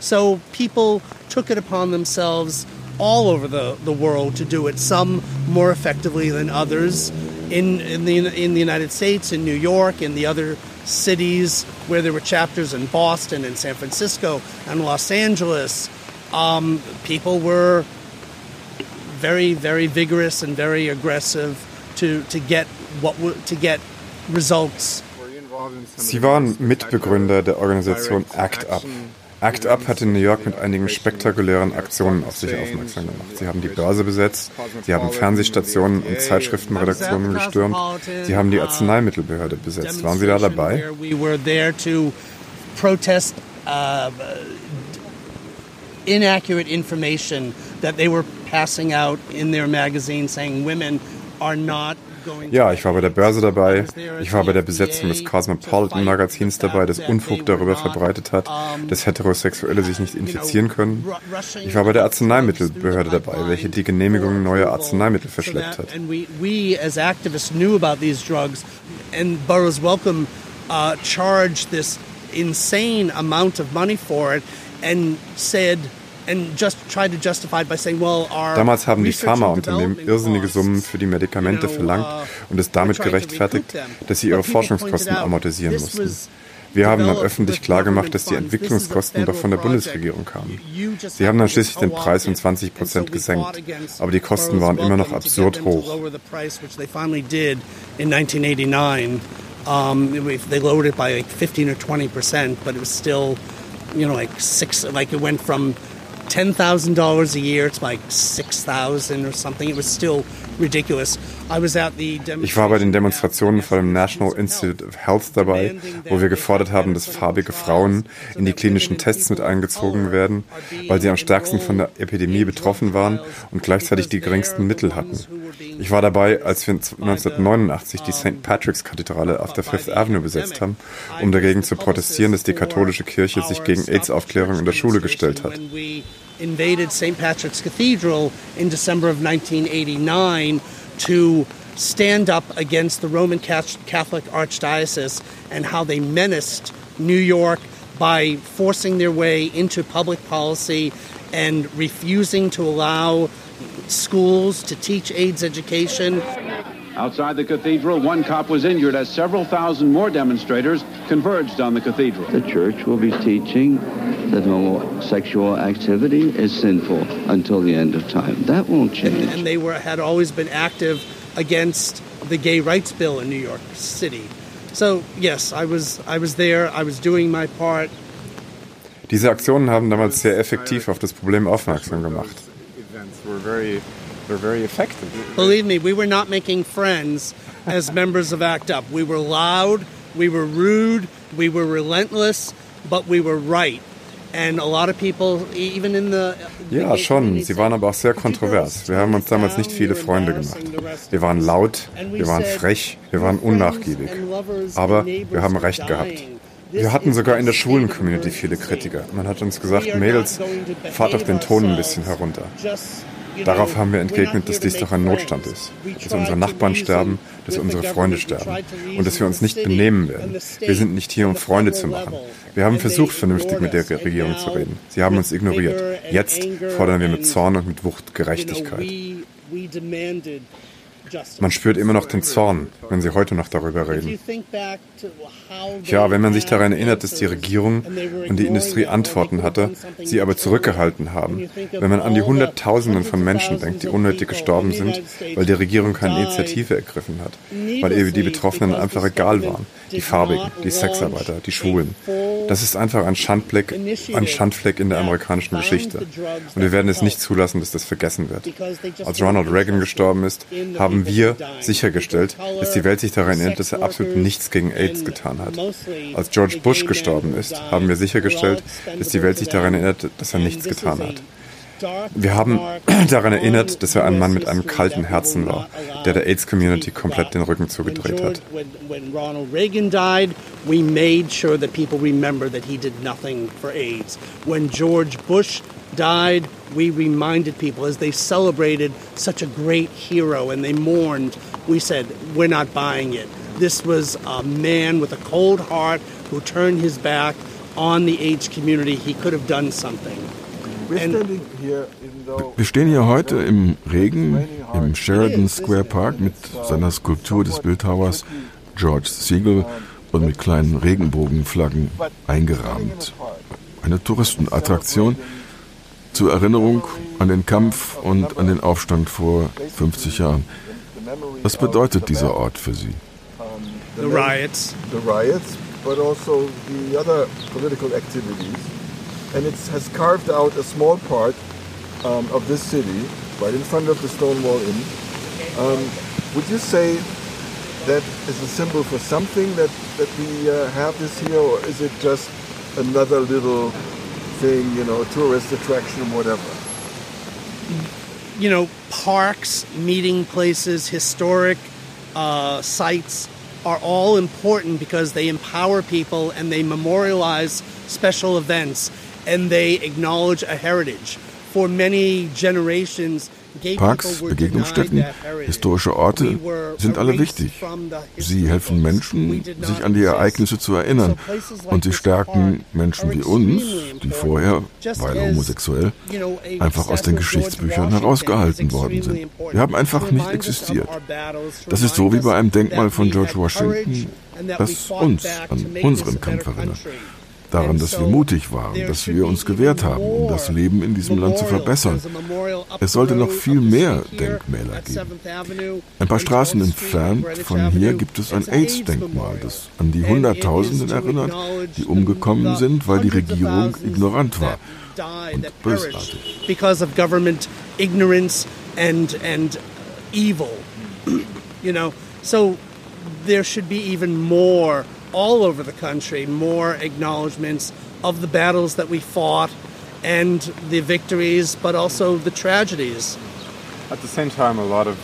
So people took it upon themselves all over the, the world to do it, some more effectively than others. In, in, the, in the United States, in New York, in the other cities where there were chapters in Boston and San Francisco and Los Angeles, um, people were very, very vigorous and very aggressive to, to get what to get results. Sie waren Mitbegründer der Organisation ACT UP. Act Up hat in New York mit einigen spektakulären Aktionen auf sich aufmerksam gemacht. Sie haben die Börse besetzt, sie haben Fernsehstationen und Zeitschriftenredaktionen gestürmt, sie haben die Arzneimittelbehörde besetzt. Waren Sie da dabei? Inaccurate information that they were passing out in their magazine saying women are not ja, ich war bei der Börse dabei. Ich war bei der Besetzung des Cosmopolitan Magazins dabei, das Unfug darüber verbreitet hat, dass Heterosexuelle sich nicht infizieren können. Ich war bei der Arzneimittelbehörde dabei, welche die Genehmigung neuer Arzneimittel verschleppt hat. Uh, charged this insane amount of money for it and said Damals haben die Pharmaunternehmen irrsinnige Summen für die Medikamente verlangt und es damit gerechtfertigt, dass sie ihre Forschungskosten amortisieren mussten. Wir haben dann öffentlich klargemacht, dass die Entwicklungskosten doch von der Bundesregierung kamen. Sie haben dann schließlich den Preis um 20 Prozent gesenkt, aber die Kosten waren immer noch absurd hoch. Um, they lowered it by like 15 or 20 percent, but it was still, you know, like six, like it went from $10,000 a year to like 6,000 or something. It was still. Ich war bei den Demonstrationen vor dem National Institute of Health dabei, wo wir gefordert haben, dass farbige Frauen in die klinischen Tests mit eingezogen werden, weil sie am stärksten von der Epidemie betroffen waren und gleichzeitig die geringsten Mittel hatten. Ich war dabei, als wir 1989 die St. Patrick's Kathedrale auf der Fifth Avenue besetzt haben, um dagegen zu protestieren, dass die katholische Kirche sich gegen AIDS-Aufklärung in der Schule gestellt hat. Invaded St. Patrick's Cathedral in December of 1989 to stand up against the Roman Catholic Archdiocese and how they menaced New York by forcing their way into public policy and refusing to allow schools to teach AIDS education. Outside the cathedral, one cop was injured as several thousand more demonstrators converged on the cathedral. The church will be teaching that homosexual activity is sinful until the end of time. That won't change. And they were had always been active against the gay rights bill in New York City. So yes, I was I was there. I was doing my part. Diese Aktionen haben damals sehr effektiv auf das Problem aufmerksam gemacht. They're very effective. Believe me, we were not making friends as members of ACT UP. We were loud, we were rude, we were relentless, but we were right. And a lot of people, even in the, ja, schon. Sie waren aber auch sehr kontrovers. Wir haben uns damals nicht viele Freunde gemacht. Wir waren laut, wir waren frech, wir waren unnachgiebig. Aber wir haben recht gehabt. Wir hatten sogar in der schwulen Community viele Kritiker. Man hat uns gesagt, Mädels, fahrt doch den Ton ein bisschen herunter. Darauf haben wir entgegnet, dass dies doch ein Notstand ist, dass unsere Nachbarn sterben, dass unsere Freunde sterben und dass wir uns nicht benehmen werden. Wir sind nicht hier, um Freunde zu machen. Wir haben versucht, vernünftig mit der Regierung zu reden. Sie haben uns ignoriert. Jetzt fordern wir mit Zorn und mit Wucht Gerechtigkeit. Man spürt immer noch den Zorn, wenn Sie heute noch darüber reden. Ja, wenn man sich daran erinnert, dass die Regierung und die Industrie Antworten hatte, sie aber zurückgehalten haben. Wenn man an die Hunderttausenden von Menschen denkt, die unnötig gestorben sind, weil die Regierung keine Initiative ergriffen hat, weil ihr die Betroffenen einfach egal waren, die Farbigen, die Sexarbeiter, die Schwulen. Das ist einfach ein Schandfleck, ein Schandfleck in der amerikanischen Geschichte. Und wir werden es nicht zulassen, dass das vergessen wird. Als Ronald Reagan gestorben ist, haben wir sichergestellt, dass die Welt sich daran erinnert, dass er absolut nichts gegen AIDS getan hat. Als George Bush gestorben ist, haben wir sichergestellt, dass die Welt sich daran erinnert, dass er nichts getan hat. Wir haben daran erinnert, dass er ein Mann mit einem kalten Herzen war, der der AIDS-Community komplett den Rücken zugedreht hat. When Ronald Reagan died, we made sure that people remember that he did nothing for AIDS. When George Bush died, we reminded people as they celebrated such a great hero and they mourned, we said, we're not buying it. This was a man with a cold heart who turned his back on the AIDS community. He could have done something. Wir stehen hier heute im Regen im Sheridan Square Park mit seiner Skulptur des Bildhauers George Siegel und mit kleinen Regenbogenflaggen eingerahmt. Eine Touristenattraktion zur Erinnerung an den Kampf und an den Aufstand vor 50 Jahren. Was bedeutet dieser Ort für Sie? The riots. The riots, but also the other political activities. And it has carved out a small part um, of this city, right in front of the Stonewall Inn. Um, would you say that is a symbol for something that, that we uh, have this here, or is it just another little thing, you know, tourist attraction, whatever? You know, parks, meeting places, historic uh, sites are all important because they empower people and they memorialize special events and they acknowledge a heritage. For many generations, Parks, Begegnungsstätten, historische Orte sind alle wichtig. Sie helfen Menschen, sich an die Ereignisse zu erinnern. Und sie stärken Menschen wie uns, die vorher, weil homosexuell, einfach aus den Geschichtsbüchern herausgehalten worden sind. Wir haben einfach nicht existiert. Das ist so wie bei einem Denkmal von George Washington, das uns an unseren Kampf erinnert daran, dass wir mutig waren, dass wir uns gewehrt haben, um das Leben in diesem Land zu verbessern. Es sollte noch viel mehr Denkmäler geben. Ein paar Straßen entfernt von hier gibt es ein AIDS-Denkmal, das an die Hunderttausenden erinnert, die umgekommen sind, weil die Regierung ignorant war und bösartig. Because of government ignorance and and evil, you know. So there should be even more all over the country more acknowledgments of the battles that we fought and the victories, but also the tragedies. At the same time, a lot of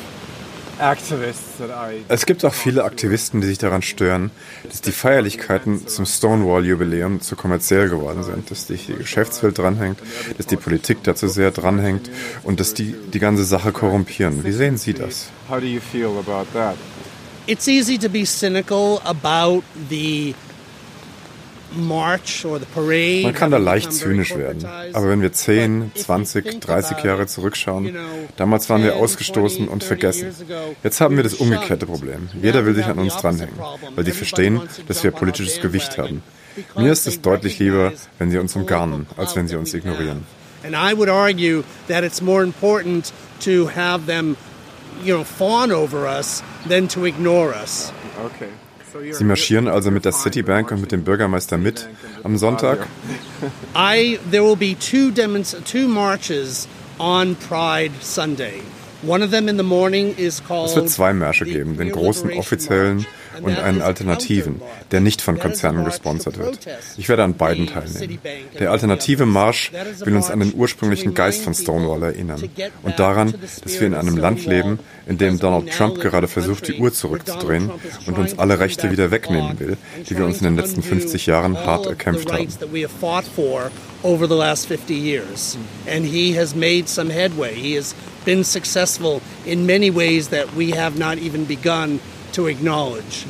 Es gibt auch viele Aktivisten, die sich daran stören, dass die Feierlichkeiten zum Stonewall-Jubiläum zu kommerziell geworden sind, dass die, die Geschäftswelt dranhängt, dass die Politik dazu sehr dranhängt und dass die die ganze Sache korrumpieren. Wie sehen Sie das? How do you feel about that? It's easy to be cynical about the Man kann da leicht zynisch werden. Aber wenn wir 10, 20, 30 Jahre zurückschauen, damals waren wir ausgestoßen und vergessen. Jetzt haben wir das umgekehrte Problem. Jeder will sich an uns dranhängen, weil die verstehen, dass wir politisches Gewicht haben. Mir ist es deutlich lieber, wenn sie uns umgarnen, als wenn sie uns ignorieren. And I would argue that it's more important to have them you know, fawn over us than to ignore us. Okay. Sie marschieren also mit der Citibank und mit dem Bürgermeister mit am Sonntag? I, there will be two, two marches on Pride Sunday. One of them in the morning is called es wird zwei Märsche geben, den großen offiziellen und einen alternativen, der nicht von Konzernen gesponsert wird. Ich werde an beiden teilnehmen. Der alternative Marsch will uns an den ursprünglichen Geist von Stonewall erinnern und daran, dass wir in einem Land leben, in dem Donald Trump gerade versucht, die Uhr zurückzudrehen und uns alle Rechte wieder wegnehmen will, die wir uns in den letzten 50 Jahren hart erkämpft haben. over the last 50 years. And he has made some headway. He has been successful in many ways that we have not even begun to acknowledge.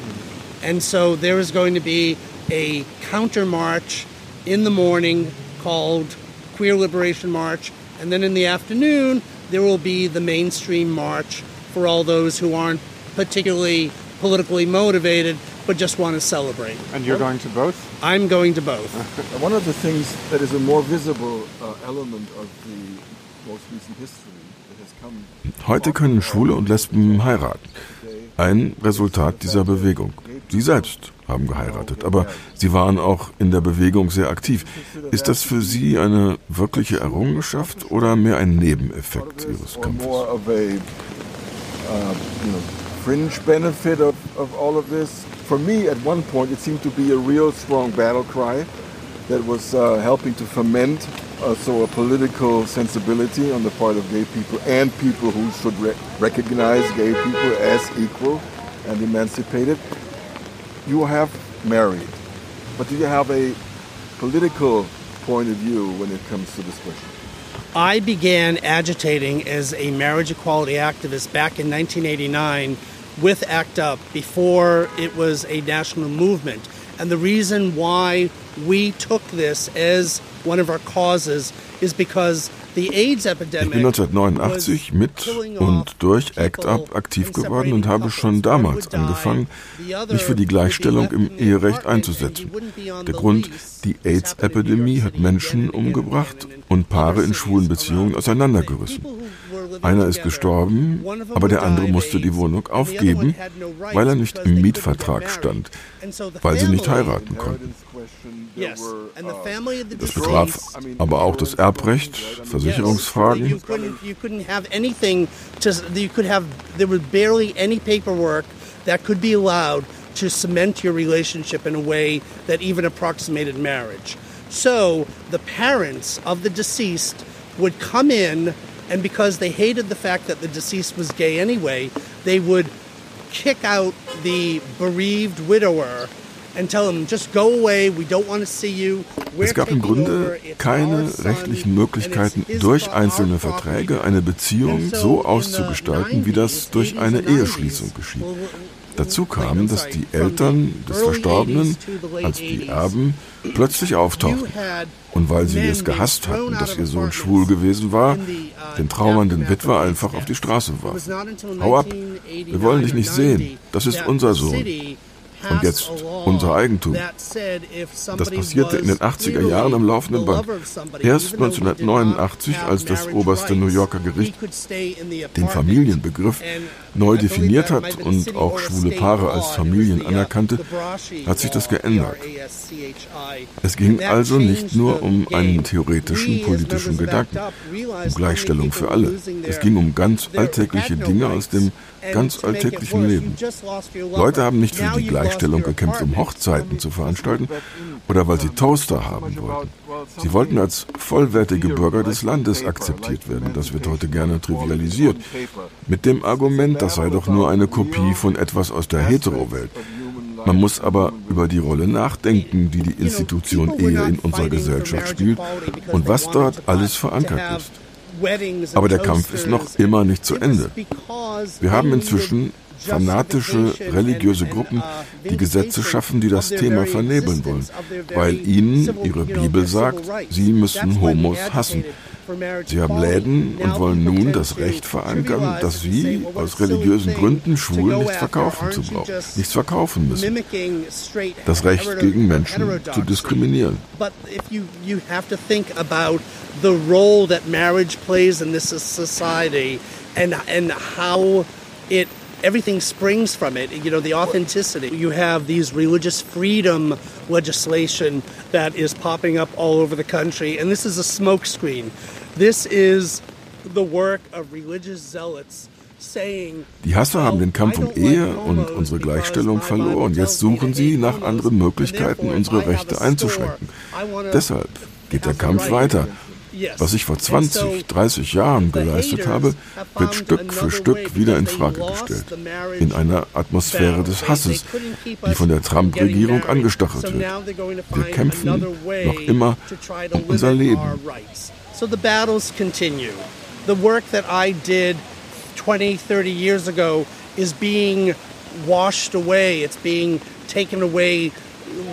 And so there is going to be a counter march in the morning called Queer Liberation March, and then in the afternoon there will be the mainstream march for all those who aren't particularly politically motivated but just want to celebrate. And you're going to both? I'm going to both. One of the things that is a more visible uh, element of the most recent history that has come. Heute können Schwule und Lesben heiraten. Ein Resultat dieser Bewegung. Sie selbst haben geheiratet, aber Sie waren auch in der Bewegung sehr aktiv. Ist das für Sie eine wirkliche Errungenschaft oder mehr ein Nebeneffekt Ihres Kampfes? Uh, fringe benefit of, of all of this. For me, at one point, it seemed to be a real strong battle cry that was uh, helping to ferment uh, so a political sensibility on the part of gay people and people who should re recognize gay people as equal and emancipated. You have married, but do you have a political point of view when it comes to this question? I began agitating as a marriage equality activist back in 1989 with ACT UP before it was a national movement. And the reason why we took this as one of our causes is because Ich bin 1989 mit und durch ACT UP aktiv geworden und habe schon damals angefangen, mich für die Gleichstellung im Eherecht einzusetzen. Der Grund, die AIDS-Epidemie hat Menschen umgebracht und Paare in schwulen Beziehungen auseinandergerissen. Einer ist gestorben, aber der andere musste die Wohnung aufgeben, weil er nicht im Mietvertrag stand, weil sie nicht heiraten konnten. Das betraf aber auch das Erbrecht, Versicherungsfragen. that could be allowed to cement your relationship in a way that even approximated marriage. So the parents of the deceased would come in, and because they hated the fact that the deceased was gay anyway, they would kick out the bereaved widower and tell him, just go away, we don't want to see you. Es gab im Grunde keine rechtlichen Möglichkeiten, durch einzelne Verträge eine Beziehung so auszugestalten, wie das durch eine Eheschließung geschieht. Dazu kam, dass die Eltern des Verstorbenen als die Erben plötzlich auftauchten. Und weil sie es gehasst hatten, dass ihr Sohn schwul gewesen war, den trauernden Witwer einfach auf die Straße warf. Hau ab, wir wollen dich nicht sehen, das ist unser Sohn und jetzt unser Eigentum. Das passierte in den 80er Jahren am laufenden Band. Erst 1989, als das oberste New Yorker Gericht den Familienbegriff neu definiert hat und auch schwule Paare als Familien anerkannte, hat sich das geändert. Es ging also nicht nur um einen theoretischen politischen Gedanken, um Gleichstellung für alle. Es ging um ganz alltägliche Dinge aus dem ganz alltäglichen Leben. Leute haben nicht für die Gleichstellung gekämpft, um Hochzeiten zu veranstalten oder weil sie Toaster haben wollten. Sie wollten als vollwertige Bürger des Landes akzeptiert werden. Das wird heute gerne trivialisiert. Mit dem Argument, das sei doch nur eine Kopie von etwas aus der Hetero-Welt. Man muss aber über die Rolle nachdenken, die die Institution Ehe in unserer Gesellschaft spielt und was dort alles verankert ist. Aber der Kampf ist noch immer nicht zu Ende. Wir haben inzwischen fanatische religiöse Gruppen, die Gesetze schaffen, die das Thema vernebeln wollen, weil ihnen ihre Bibel sagt, sie müssen Homos hassen. Sie haben Läden und wollen nun das Recht verankern, dass sie aus religiösen Gründen Schwulen nicht verkaufen zu brauchen, nichts verkaufen müssen. Das Recht gegen Menschen zu diskriminieren. the role that marriage plays in this society and and how it everything springs from it you know the authenticity you have these religious freedom legislation that is popping up all over the country and this is a smokescreen this is the work of religious zealots Die Hasser haben den Kampf um Ehe und unsere Gleichstellung verloren. Jetzt suchen sie nach anderen Möglichkeiten, unsere Rechte einzuschränken. Deshalb geht der Kampf weiter. Was ich vor 20, 30 Jahren geleistet habe, wird Stück für Stück wieder in Frage gestellt. In einer Atmosphäre des Hasses, die von der Trump-Regierung angestachelt wird. Wir kämpfen noch immer um unser Leben. So the battles continue. The work that I did 20, 30 years ago is being washed away. It's being taken away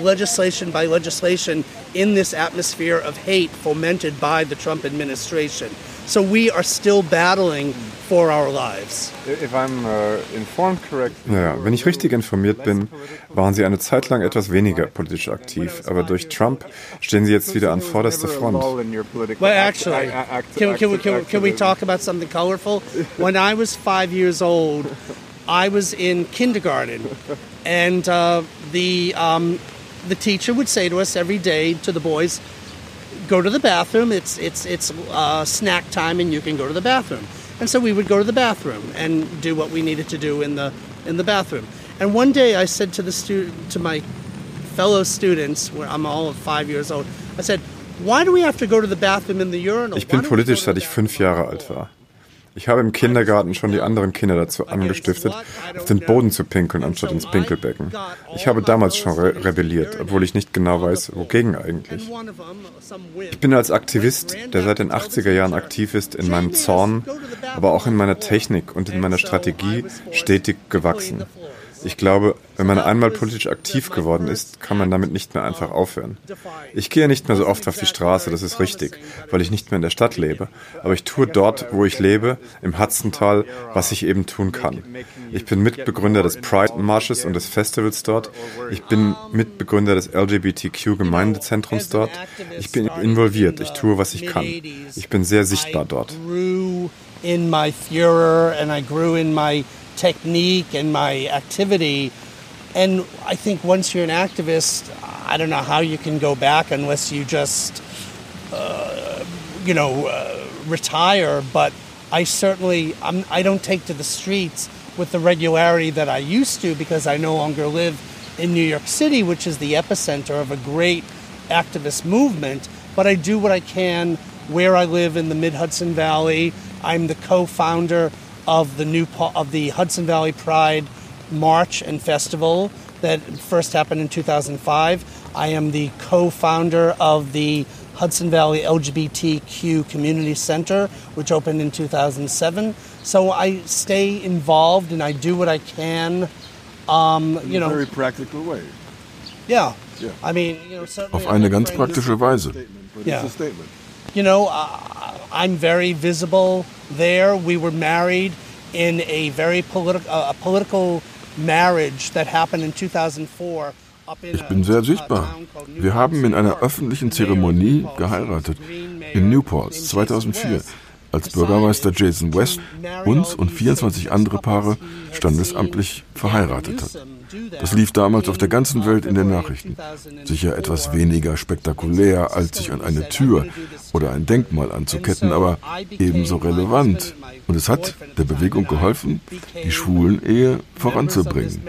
legislation by legislation in this atmosphere of hate fomented by the Trump administration. So we are still battling for our lives. If I'm uh, informed correct, naja, wenn ich richtig informiert bin, waren Sie eine Zeit lang etwas weniger politisch aktiv, aber durch Trump stehen Sie jetzt wieder an vorderster Front. Well, actually, can, can, we, can, can we talk about something colorful? When I was five years old, I was in kindergarten, and uh, the um, the teacher would say to us every day to the boys, "Go to the bathroom. It's it's it's uh, snack time, and you can go to the bathroom." And so we would go to the bathroom and do what we needed to do in the in the bathroom. And one day I said to the student to my fellow students, where I'm all of five years old, I said, "Why do we have to go to the bathroom in the urinal?" Ich bin politisch, seit ich fünf Jahre alt war. Ich habe im Kindergarten schon die anderen Kinder dazu angestiftet, auf den Boden zu pinkeln anstatt ins Pinkelbecken. Ich habe damals schon re rebelliert, obwohl ich nicht genau weiß, wogegen eigentlich. Ich bin als Aktivist, der seit den 80er Jahren aktiv ist, in meinem Zorn, aber auch in meiner Technik und in meiner Strategie stetig gewachsen. Ich glaube, Wenn man einmal politisch aktiv geworden ist, kann man damit nicht mehr einfach aufhören. Ich gehe nicht mehr so oft auf die Straße, das ist richtig, weil ich nicht mehr in der Stadt lebe. Aber ich tue dort, wo ich lebe, im Hudsontal, was ich eben tun kann. Ich bin Mitbegründer des Pride-Marsches und des Festivals dort. Ich bin Mitbegründer des LGBTQ-Gemeindezentrums dort. Ich bin involviert, ich tue, was ich kann. Ich bin sehr sichtbar dort. in my furor and I grew in my technique and my activity And I think once you're an activist, I don't know how you can go back unless you just, uh, you know, uh, retire. But I certainly, I'm, I don't take to the streets with the regularity that I used to because I no longer live in New York City, which is the epicenter of a great activist movement. But I do what I can where I live in the Mid Hudson Valley. I'm the co-founder of the new of the Hudson Valley Pride March and Festival that first happened in 2005. I am the co founder of the Hudson Valley LGBTQ Community Center, which opened in 2007. So I stay involved and I do what I can. Um, you know, very practical way. Yeah. Yeah. I mean, you know, Auf eine ganz praktische Weise. Yeah. It's a statement. You know, uh, I'm very visible there. We were married in a very political, uh, a political marriage that happened in 2004. Ich bin sehr sichtbar. Wir haben in einer öffentlichen Zeremonie geheiratet. In Newport 2004, als Bürgermeister Jason West uns und 24 andere Paare standesamtlich verheiratet hat. Das lief damals auf der ganzen Welt in den Nachrichten. Sicher etwas weniger spektakulär, als sich an eine Tür oder ein Denkmal anzuketten, aber ebenso relevant. Und es hat der Bewegung geholfen, die Schwulen-Ehe voranzubringen.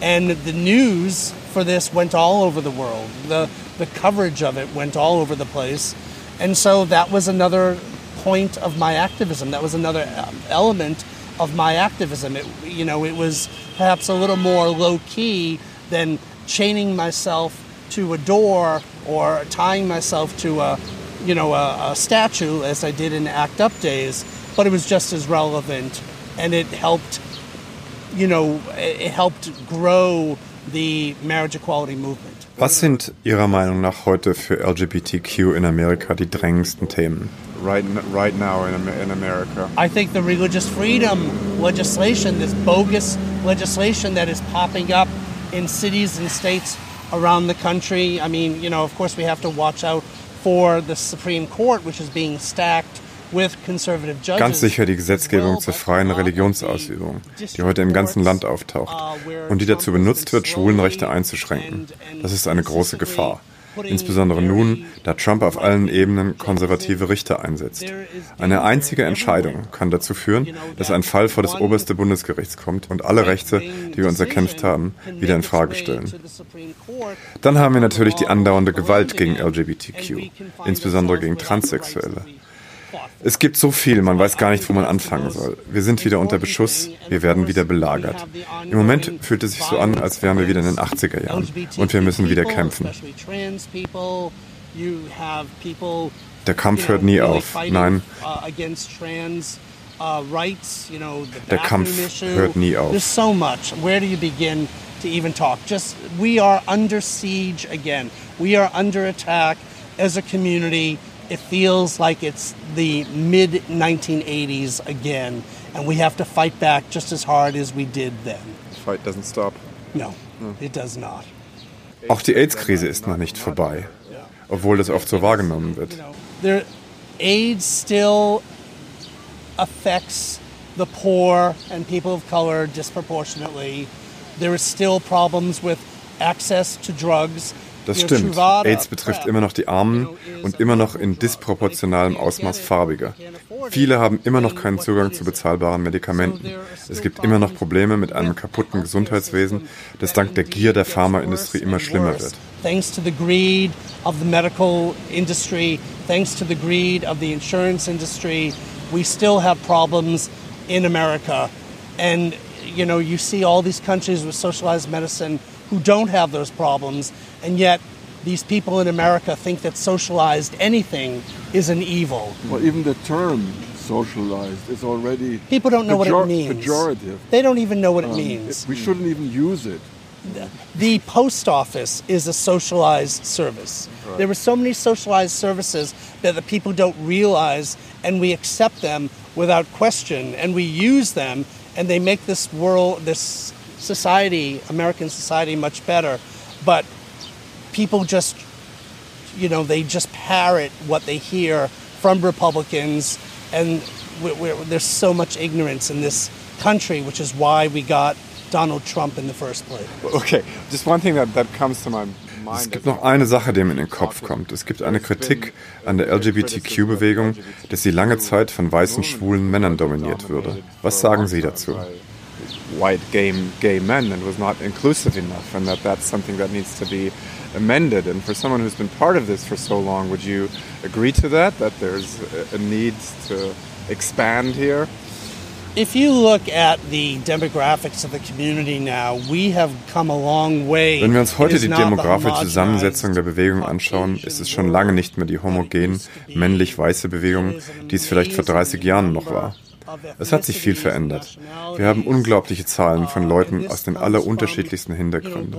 And the news for this went all over the world. The, the coverage of it went all over the place. And so that was another point of my activism. That was another uh, element of my activism. It, you know, it was perhaps a little more low key than chaining myself to a door or tying myself to a, you know, a, a statue as I did in ACT UP days. But it was just as relevant, and it helped, you know, it helped grow the marriage equality movement. Was sind Ihrer Meinung nach heute für LGBTQ in Amerika die drängendsten Themen? Right, right now in, in America. I think the religious freedom legislation, this bogus legislation that is popping up in cities and states around the country. I mean, you know, of course, we have to watch out for the Supreme Court, which is being stacked. Ganz sicher die Gesetzgebung zur freien Religionsausübung, die heute im ganzen Land auftaucht und die dazu benutzt wird, Schwulenrechte einzuschränken. Das ist eine große Gefahr. Insbesondere nun, da Trump auf allen Ebenen konservative Richter einsetzt. Eine einzige Entscheidung kann dazu führen, dass ein Fall vor das oberste Bundesgericht kommt und alle Rechte, die wir uns erkämpft haben, wieder in Frage stellen. Dann haben wir natürlich die andauernde Gewalt gegen LGBTQ, insbesondere gegen Transsexuelle. Es gibt so viel, man weiß gar nicht, wo man anfangen soll. Wir sind wieder unter Beschuss, wir werden wieder belagert. Im Moment fühlt es sich so an, als wären wir wieder in den 80er Jahren und wir müssen wieder kämpfen. Der Kampf hört nie auf. Nein, der Kampf hört nie auf. There's so much. Where do you begin to even talk? Just we are under siege again. We are under attack as a community. It feels like it's the mid 1980s again, and we have to fight back just as hard as we did then. The fight doesn't stop. No, mm. it does not. Auch die AIDS-Krise ist noch nicht vorbei, obwohl das oft so wahrgenommen wird. There, AIDS still affects the poor and people of color disproportionately. There is still problems with access to drugs. Das stimmt. AIDS betrifft immer noch die Armen und immer noch in disproportionalem Ausmaß Farbige. Viele haben immer noch keinen Zugang zu bezahlbaren Medikamenten. Es gibt immer noch Probleme mit einem kaputten Gesundheitswesen, das dank der Gier der Pharmaindustrie immer schlimmer wird. Thanks to the greed of the medical industry, thanks to the greed of the insurance industry, we still have problems in America. And you know, you see all these countries with socialized medicine who don't have those problems, and yet these people in America think that socialized anything is an evil. Well, even the term socialized. is already people don't know what it means. Pejorative. They don't even know what it Um, means. we shouldn't even use it. the post office is a socialized service. Right. There are so many socialized services that the people don't realize, and we accept them without question, and we use them, and they make this world, this society, American society, much better. But people just, you know, they just parrot what they hear from Republicans, and we're, we're, there's so much ignorance in this country, which is why we got Donald Trump in the first place. Okay, just one thing that, that comes to my Es gibt noch eine Sache, die mir in den Kopf kommt. Es gibt eine Kritik an der LGBTQ-Bewegung, dass sie lange Zeit von weißen, schwulen Männern dominiert würde. Was sagen Sie dazu? White gay, gay men and was not inclusive enough, and that that's something that needs to be amended. And for someone who's been part of this for so long, would you agree to that? That there's a- need to expand here? If you look at the demographics of the community now, we have come a long way. Wenn wir uns heute die demografische Zusammensetzung der Bewegung anschauen, ist es schon lange nicht mehr die homogen, männlich-weiße Bewegung, die es vielleicht vor 30 Jahren noch war. Es hat sich viel verändert. Wir haben unglaubliche Zahlen von Leuten aus den allerunterschiedlichsten Hintergründen.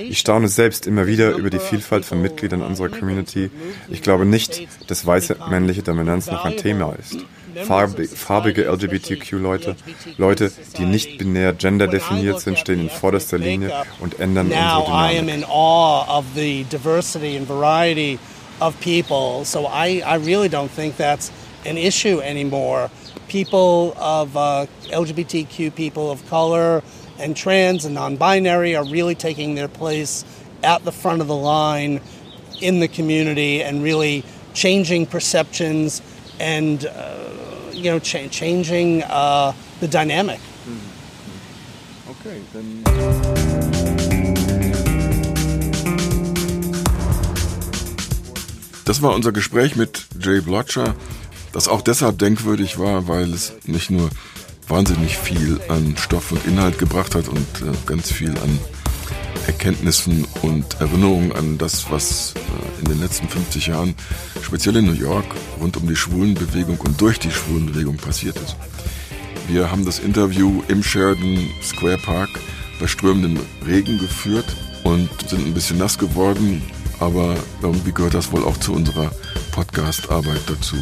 Ich staune selbst immer wieder über die Vielfalt von Mitgliedern unserer Community. Ich glaube nicht, dass weiße männliche Dominanz noch ein Thema ist. Farbe, farbige LGBTQ-Leute, Leute, die nicht binär gender definiert sind, stehen in vorderster Linie und ändern unsere I am Dynamik. in awe of the diversity and variety of people. So I, I really don't think that's an issue anymore. People of uh, LGBTQ people of color and trans and non-binary are really taking their place at the front of the line in the community and really changing perceptions and uh, you know cha- changing uh, the dynamic. Okay, then. Das war unser Gespräch mit Jay Blotcher, das auch deshalb denkwürdig war, weil es nicht nur wahnsinnig viel an Stoff und Inhalt gebracht hat und äh, ganz viel an Erkenntnissen und Erinnerungen an das, was äh, in den letzten 50 Jahren, speziell in New York, rund um die Schwulenbewegung und durch die Schwulenbewegung passiert ist. Wir haben das Interview im Sheridan Square Park bei strömendem Regen geführt und sind ein bisschen nass geworden, aber irgendwie gehört das wohl auch zu unserer Podcast-Arbeit dazu.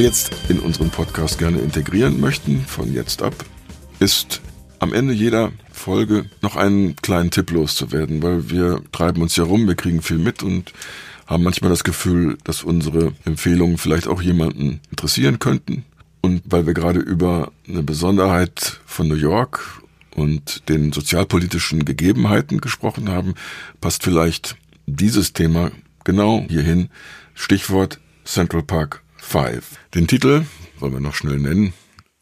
Wir jetzt in unseren Podcast gerne integrieren möchten, von jetzt ab, ist am Ende jeder Folge noch einen kleinen Tipp loszuwerden, weil wir treiben uns ja rum, wir kriegen viel mit und haben manchmal das Gefühl, dass unsere Empfehlungen vielleicht auch jemanden interessieren könnten. Und weil wir gerade über eine Besonderheit von New York und den sozialpolitischen Gegebenheiten gesprochen haben, passt vielleicht dieses Thema genau hierhin. Stichwort Central Park 5. Den Titel wollen wir noch schnell nennen.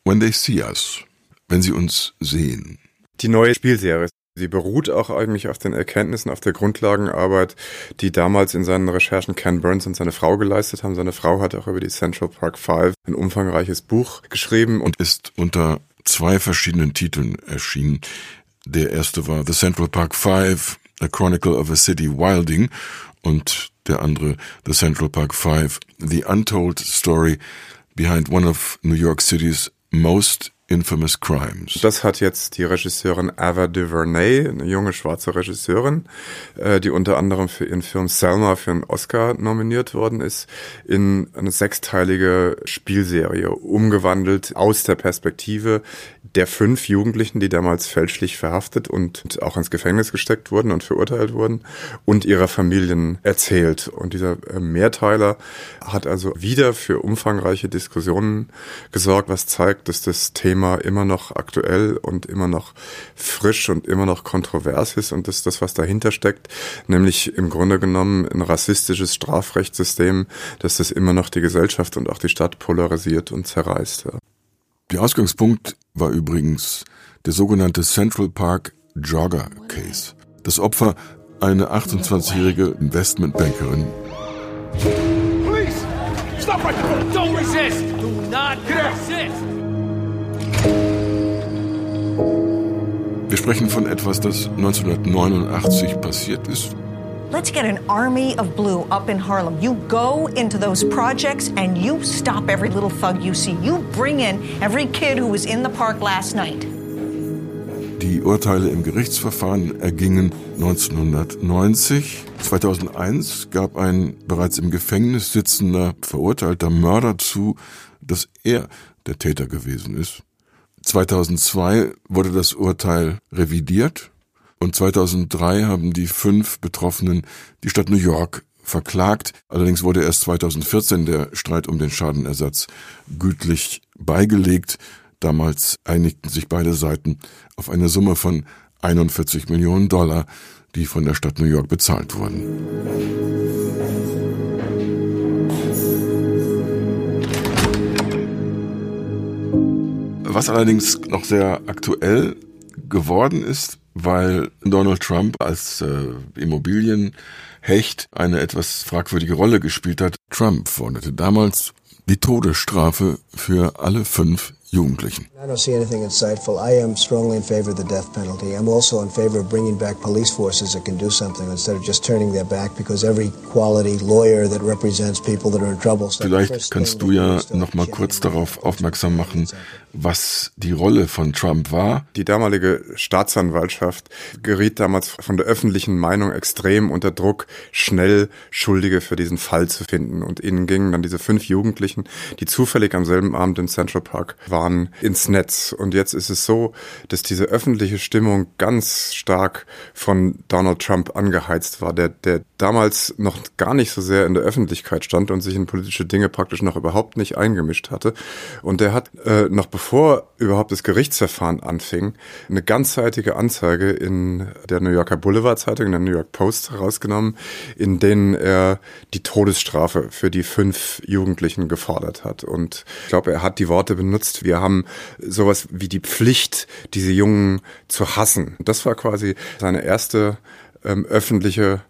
When They See Us. Wenn sie uns sehen. Die neue Spielserie. Sie beruht auch eigentlich auf den Erkenntnissen, auf der Grundlagenarbeit, die damals in seinen Recherchen Ken Burns und seine Frau geleistet haben. Seine Frau hat auch über die Central Park Five ein umfangreiches Buch geschrieben und ist unter zwei verschiedenen Titeln erschienen. Der erste war The Central Park Five, A Chronicle of a City Wilding und der andere The Central Park Five, The Untold Story Behind One of New York City's Most Infamous Crimes. Das hat jetzt die Regisseurin Ava DuVernay, eine junge schwarze Regisseurin, äh, die unter anderem für ihren Film Selma für einen Oscar nominiert worden ist, in eine sechsteilige Spielserie umgewandelt aus der Perspektive der fünf Jugendlichen, die damals fälschlich verhaftet und auch ins Gefängnis gesteckt wurden und verurteilt wurden und ihrer Familien erzählt. Und dieser äh, Mehrteiler hat also wieder für umfangreiche Diskussionen gesorgt, was zeigt, dass das Thema immer noch aktuell und immer noch frisch und immer noch kontrovers ist und dass das, was dahinter steckt, nämlich im Grunde genommen ein rassistisches Strafrechtssystem, dass das immer noch die Gesellschaft und auch die Stadt polarisiert und zerreißt. Der Ausgangspunkt war übrigens der sogenannte Central Park Jogger Case. Das Opfer eine 28-jährige Investmentbankerin. Police! Stop right there! Don't resist! Do not resist! Wir sprechen von etwas, das 1989 passiert ist. Let's get an army of blue up in Harlem. You go into those projects and you stop every little thug you see. You bring in every kid who was in the park last night. Die Urteile im Gerichtsverfahren ergingen 1990. 2001 gab ein bereits im Gefängnis sitzender verurteilter Mörder zu, dass er der Täter gewesen ist. 2002 wurde das Urteil revidiert und 2003 haben die fünf Betroffenen die Stadt New York verklagt. Allerdings wurde erst 2014 der Streit um den Schadenersatz gütlich beigelegt. Damals einigten sich beide Seiten auf eine Summe von 41 Millionen Dollar, die von der Stadt New York bezahlt wurden. Was allerdings noch sehr aktuell geworden ist, weil Donald Trump als äh, Immobilienhecht eine etwas fragwürdige Rolle gespielt hat. Trump forderte damals die Todesstrafe für alle fünf Jugendlichen. I don't see anything insightful. I am strongly in favor of the death penalty. I'm also in favor of bringing back police forces that can do something instead of just turning their back because every quality lawyer that represents people that are in trouble. Vielleicht kannst du ja noch mal kurz darauf aufmerksam machen, was die Rolle von Trump war. Die damalige Staatsanwaltschaft geriet damals von der öffentlichen Meinung extrem unter Druck, schnell Schuldige für diesen Fall zu finden. Und ihnen gingen dann diese fünf Jugendlichen, die zufällig am selben Abend im Central Park waren, ins Netz. Und jetzt ist es so, dass diese öffentliche Stimmung ganz stark von Donald Trump angeheizt war, der, der damals noch gar nicht so sehr in der Öffentlichkeit stand und sich in politische Dinge praktisch noch überhaupt nicht eingemischt hatte. Und der hat äh, noch bevor überhaupt das Gerichtsverfahren anfing, eine ganzseitige Anzeige in der New Yorker Boulevard Zeitung, in der New York Post herausgenommen, in denen er die Todesstrafe für die fünf Jugendlichen gefordert hat. Und ich glaube, er hat die Worte benutzt, wir haben sowas wie die Pflicht, diese Jungen zu hassen. Das war quasi seine erste ähm, öffentliche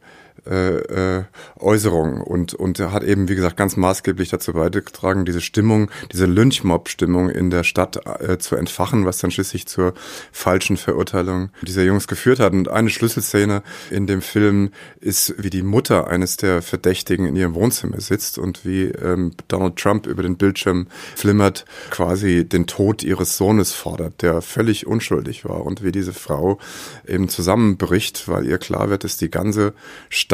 äh, äh, Äußerung und und hat eben wie gesagt ganz maßgeblich dazu beigetragen, diese Stimmung, diese Lynchmob-Stimmung in der Stadt äh, zu entfachen, was dann schließlich zur falschen Verurteilung dieser Jungs geführt hat. Und eine Schlüsselszene in dem Film ist, wie die Mutter eines der Verdächtigen in ihrem Wohnzimmer sitzt und wie ähm, Donald Trump über den Bildschirm flimmert, quasi den Tod ihres Sohnes fordert, der völlig unschuldig war und wie diese Frau eben zusammenbricht, weil ihr klar wird, dass die ganze Stadt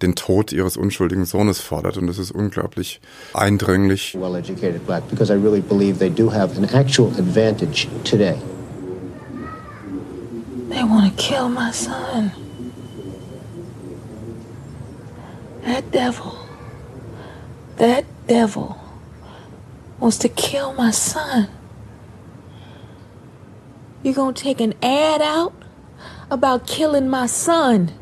den Tod ihres unschuldigen Sohnes fordert. Und das ist unglaublich eindringlich. Well educated black because I really believe they do have an actual advantage today. They want to kill my son. That devil. That devil wants to kill my son. You gonna take an ad out about killing my son?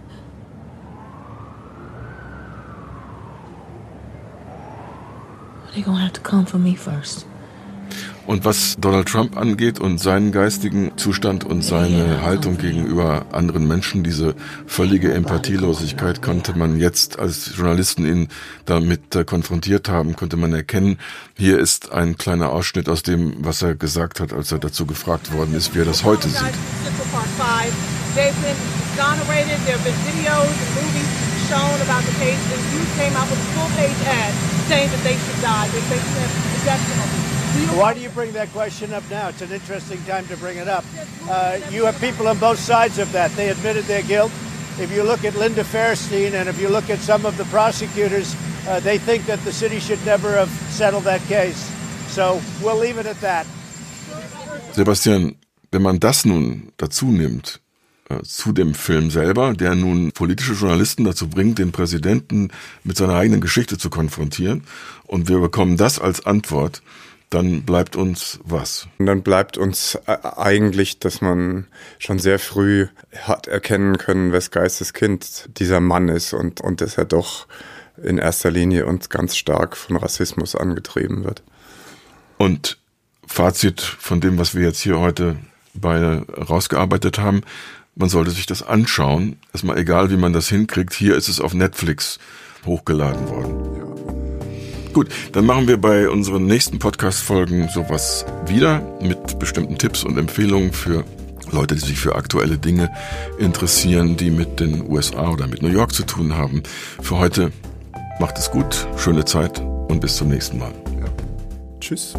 They're gonna have to come for me first. Und was Donald Trump angeht und seinen geistigen Zustand und seine Haltung gegenüber anderen Menschen, diese völlige Empathielosigkeit konnte man jetzt, als Journalisten ihn damit äh, konfrontiert haben, konnte man erkennen. Hier ist ein kleiner Ausschnitt aus dem, was er gesagt hat, als er dazu gefragt worden ist, wie er das heute sieht. Shown about the case, and you came out with a full-page ad saying that they should die, that they should have the death penalty. Why do you bring that question up now? It's an interesting time to bring it up. Uh, you have people on both sides of that. They admitted their guilt. If you look at Linda Fairstein and if you look at some of the prosecutors, uh, they think that the city should never have settled that case. So we'll leave it at that. Sebastian, wenn man das nun dazu nimmt, zu dem Film selber, der nun politische Journalisten dazu bringt, den Präsidenten mit seiner eigenen Geschichte zu konfrontieren. Und wir bekommen das als Antwort. Dann bleibt uns was? Und dann bleibt uns äh, eigentlich, dass man schon sehr früh hat erkennen können, wes Geistes Kind dieser Mann ist und, und dass er doch in erster Linie und ganz stark von Rassismus angetrieben wird. Und Fazit von dem, was wir jetzt hier heute beide rausgearbeitet haben, man sollte sich das anschauen. Erstmal egal, wie man das hinkriegt. Hier ist es auf Netflix hochgeladen worden. Gut, dann machen wir bei unseren nächsten Podcast-Folgen sowas wieder mit bestimmten Tipps und Empfehlungen für Leute, die sich für aktuelle Dinge interessieren, die mit den USA oder mit New York zu tun haben. Für heute macht es gut, schöne Zeit und bis zum nächsten Mal. Ja. Tschüss.